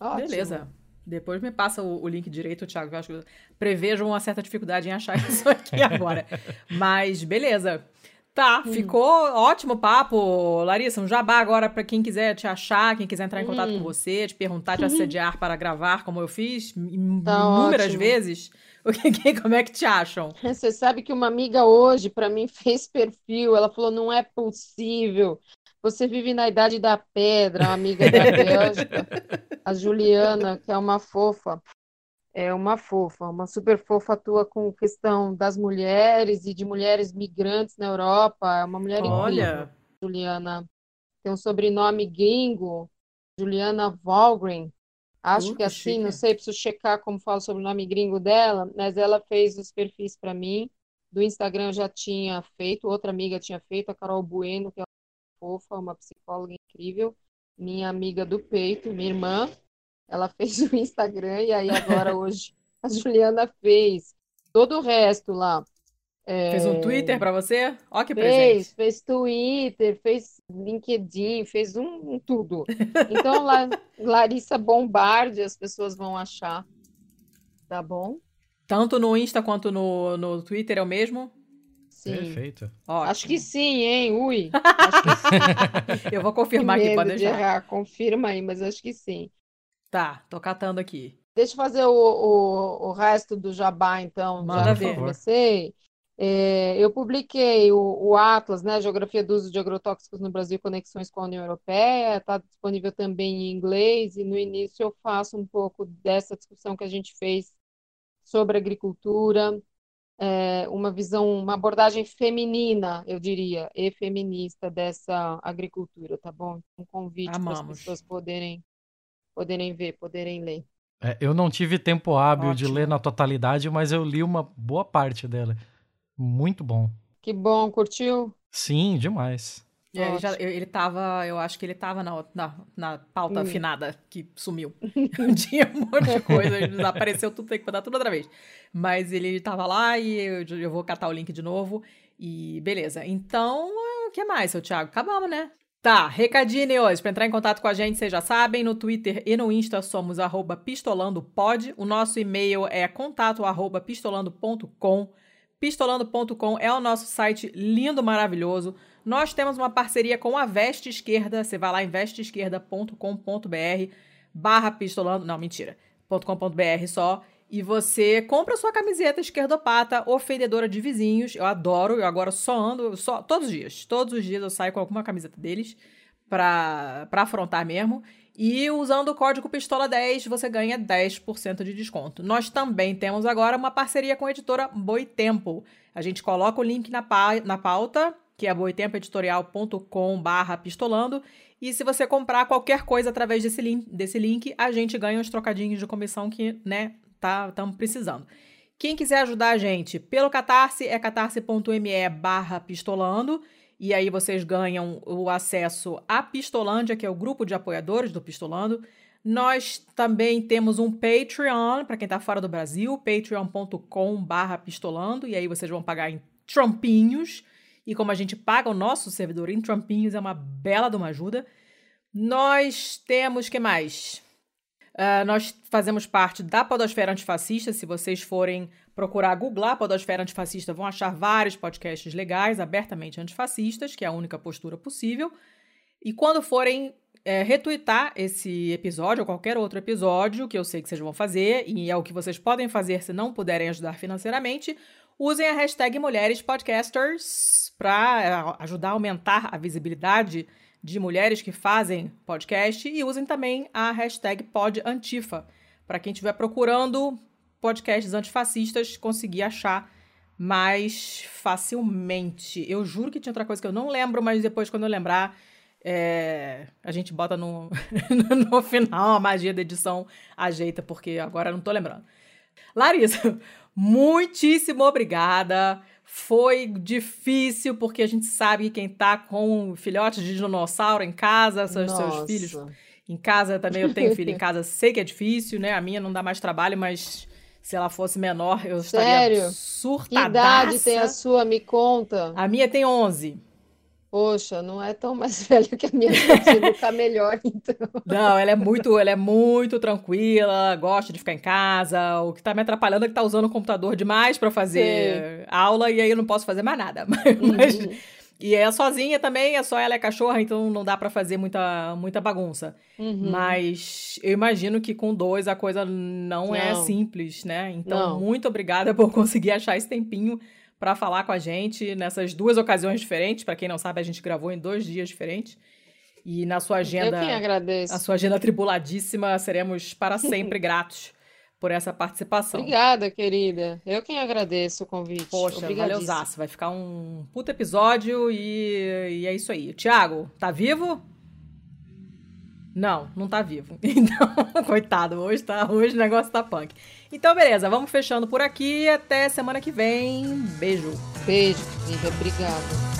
Ótimo. Beleza. Depois me passa o, o, link direito, Thiago. Eu acho que prevejo uma certa dificuldade em achar isso aqui agora. Mas beleza. Tá, hum. ficou ótimo papo. Larissa, um jabá agora para quem quiser te achar, quem quiser entrar em contato hum. com você, te perguntar, te assediar para gravar, como eu fiz tá inúmeras ótimo. vezes. Como é que te acham? Você sabe que uma amiga hoje, para mim, fez perfil. Ela falou: não é possível. Você vive na idade da pedra, uma amiga da Bélgica, a Juliana, que é uma fofa. É uma fofa, uma super fofa, atua com questão das mulheres e de mulheres migrantes na Europa. É uma mulher Olha. incrível, Juliana. Tem um sobrenome gringo, Juliana Valgren. Acho que assim, chique. não sei, preciso checar como fala sobre o nome gringo dela, mas ela fez os perfis para mim. Do Instagram eu já tinha feito, outra amiga tinha feito, a Carol Bueno, que é uma fofa, uma psicóloga incrível, minha amiga do peito, minha irmã. Ela fez o Instagram e aí agora hoje a Juliana fez todo o resto lá. É... Fez um Twitter para você? Ó que fez, presente. Fez Twitter, fez LinkedIn, fez um, um tudo. Então, La, Larissa Bombarde, as pessoas vão achar. Tá bom? Tanto no Insta quanto no, no Twitter é o mesmo? Sim. Perfeito. Ótimo. Acho que sim, hein? Ui. Acho que sim. Eu vou confirmar aqui, pode deixar. De errar. Confirma aí, mas acho que sim. Tá, tô catando aqui. Deixa eu fazer o, o, o resto do jabá, então. Manda já ver. comecei. É, eu publiquei o, o, Atlas, né, Geografia do Uso de Agrotóxicos no Brasil, Conexões com a União Europeia, está disponível também em inglês, e no início eu faço um pouco dessa discussão que a gente fez sobre agricultura, é, uma visão, uma abordagem feminina, eu diria, e feminista dessa agricultura, tá bom? Um convite para as pessoas poderem, poderem ver, poderem ler. É, eu não tive tempo hábil Ótimo. de ler na totalidade, mas eu li uma boa parte dela. Muito bom. Que bom, curtiu? Sim, demais. É, ele, já, ele tava, eu acho que ele tava na, na, na pauta hum. afinada, que sumiu. Tinha um monte de coisa, desapareceu tudo, tem que mandar tudo outra vez. Mas ele tava lá e eu, eu vou catar o link de novo. E beleza. Então, o que mais, seu Thiago? Acabamos, né? Tá, recadinho hoje. Para entrar em contato com a gente, vocês já sabem, no Twitter e no Insta somos pistolandopod. O nosso e-mail é contato pistolando.com. Pistolando.com é o nosso site lindo, maravilhoso. Nós temos uma parceria com a Veste Esquerda. Você vai lá em vesteesquerda.com.br barra pistolando. Não, mentira. .com.br só. E você compra sua camiseta esquerdopata, ofendedora de vizinhos. Eu adoro, eu agora só ando, só todos os dias. Todos os dias eu saio com alguma camiseta deles pra, afrontar mesmo. E usando o código Pistola10 você ganha 10% de desconto. Nós também temos agora uma parceria com a editora Boitempo. A gente coloca o link na, pa na pauta, que é boitempoeditorial.com barra pistolando. E se você comprar qualquer coisa através desse link, desse link, a gente ganha uns trocadinhos de comissão que, né, tá, estamos precisando. Quem quiser ajudar a gente pelo Catarse é catarse.me barra pistolando. E aí vocês ganham o acesso à Pistolândia, que é o grupo de apoiadores do Pistolando. Nós também temos um Patreon, para quem está fora do Brasil, patreon.com.br pistolando, e aí vocês vão pagar em trompinhos. E como a gente paga o nosso servidor em trompinhos, é uma bela de uma ajuda. Nós temos, que mais? Uh, nós fazemos parte da Podosfera Antifascista. Se vocês forem procurar googlar Podosfera Antifascista, vão achar vários podcasts legais, abertamente antifascistas, que é a única postura possível. E quando forem é, retweetar esse episódio ou qualquer outro episódio, que eu sei que vocês vão fazer, e é o que vocês podem fazer se não puderem ajudar financeiramente, usem a hashtag Mulheres Podcasters para é, ajudar a aumentar a visibilidade de mulheres que fazem podcast e usem também a hashtag PodAntifa para quem estiver procurando podcasts antifascistas conseguir achar mais facilmente. Eu juro que tinha outra coisa que eu não lembro, mas depois, quando eu lembrar, é... a gente bota no, no final a magia da edição ajeita, porque agora eu não tô lembrando. Larissa, muitíssimo obrigada foi difícil, porque a gente sabe que quem tá com filhotes de dinossauro em casa, os seus filhos em casa também. Eu tenho filho em casa, sei que é difícil, né? A minha não dá mais trabalho, mas se ela fosse menor, eu Sério? estaria surtadaça. Que idade tem a sua? Me conta. A minha tem 11. Poxa, não é tão mais velha que a minha, consigo tá melhor, então. Não, ela é muito, ela é muito tranquila, gosta de ficar em casa. O que tá me atrapalhando é que tá usando o computador demais para fazer Sim. aula e aí eu não posso fazer mais nada. Mas, uhum. E é sozinha também, é só ela é cachorra, então não dá para fazer muita, muita bagunça. Uhum. Mas eu imagino que com dois a coisa não, não. é simples, né? Então, não. muito obrigada por conseguir achar esse tempinho para falar com a gente nessas duas ocasiões diferentes. Para quem não sabe, a gente gravou em dois dias diferentes. E na sua agenda. Eu quem agradeço. A sua agenda tribuladíssima, seremos para sempre gratos por essa participação. Obrigada, querida. Eu quem agradeço o convite. Poxa, valeu, Zaço. Vai ficar um puto episódio e, e é isso aí. Tiago, tá vivo? Não, não tá vivo. Então, coitado, hoje, tá, hoje o negócio tá punk. Então, beleza, vamos fechando por aqui. Até semana que vem. Beijo. Beijo, querida. Obrigada.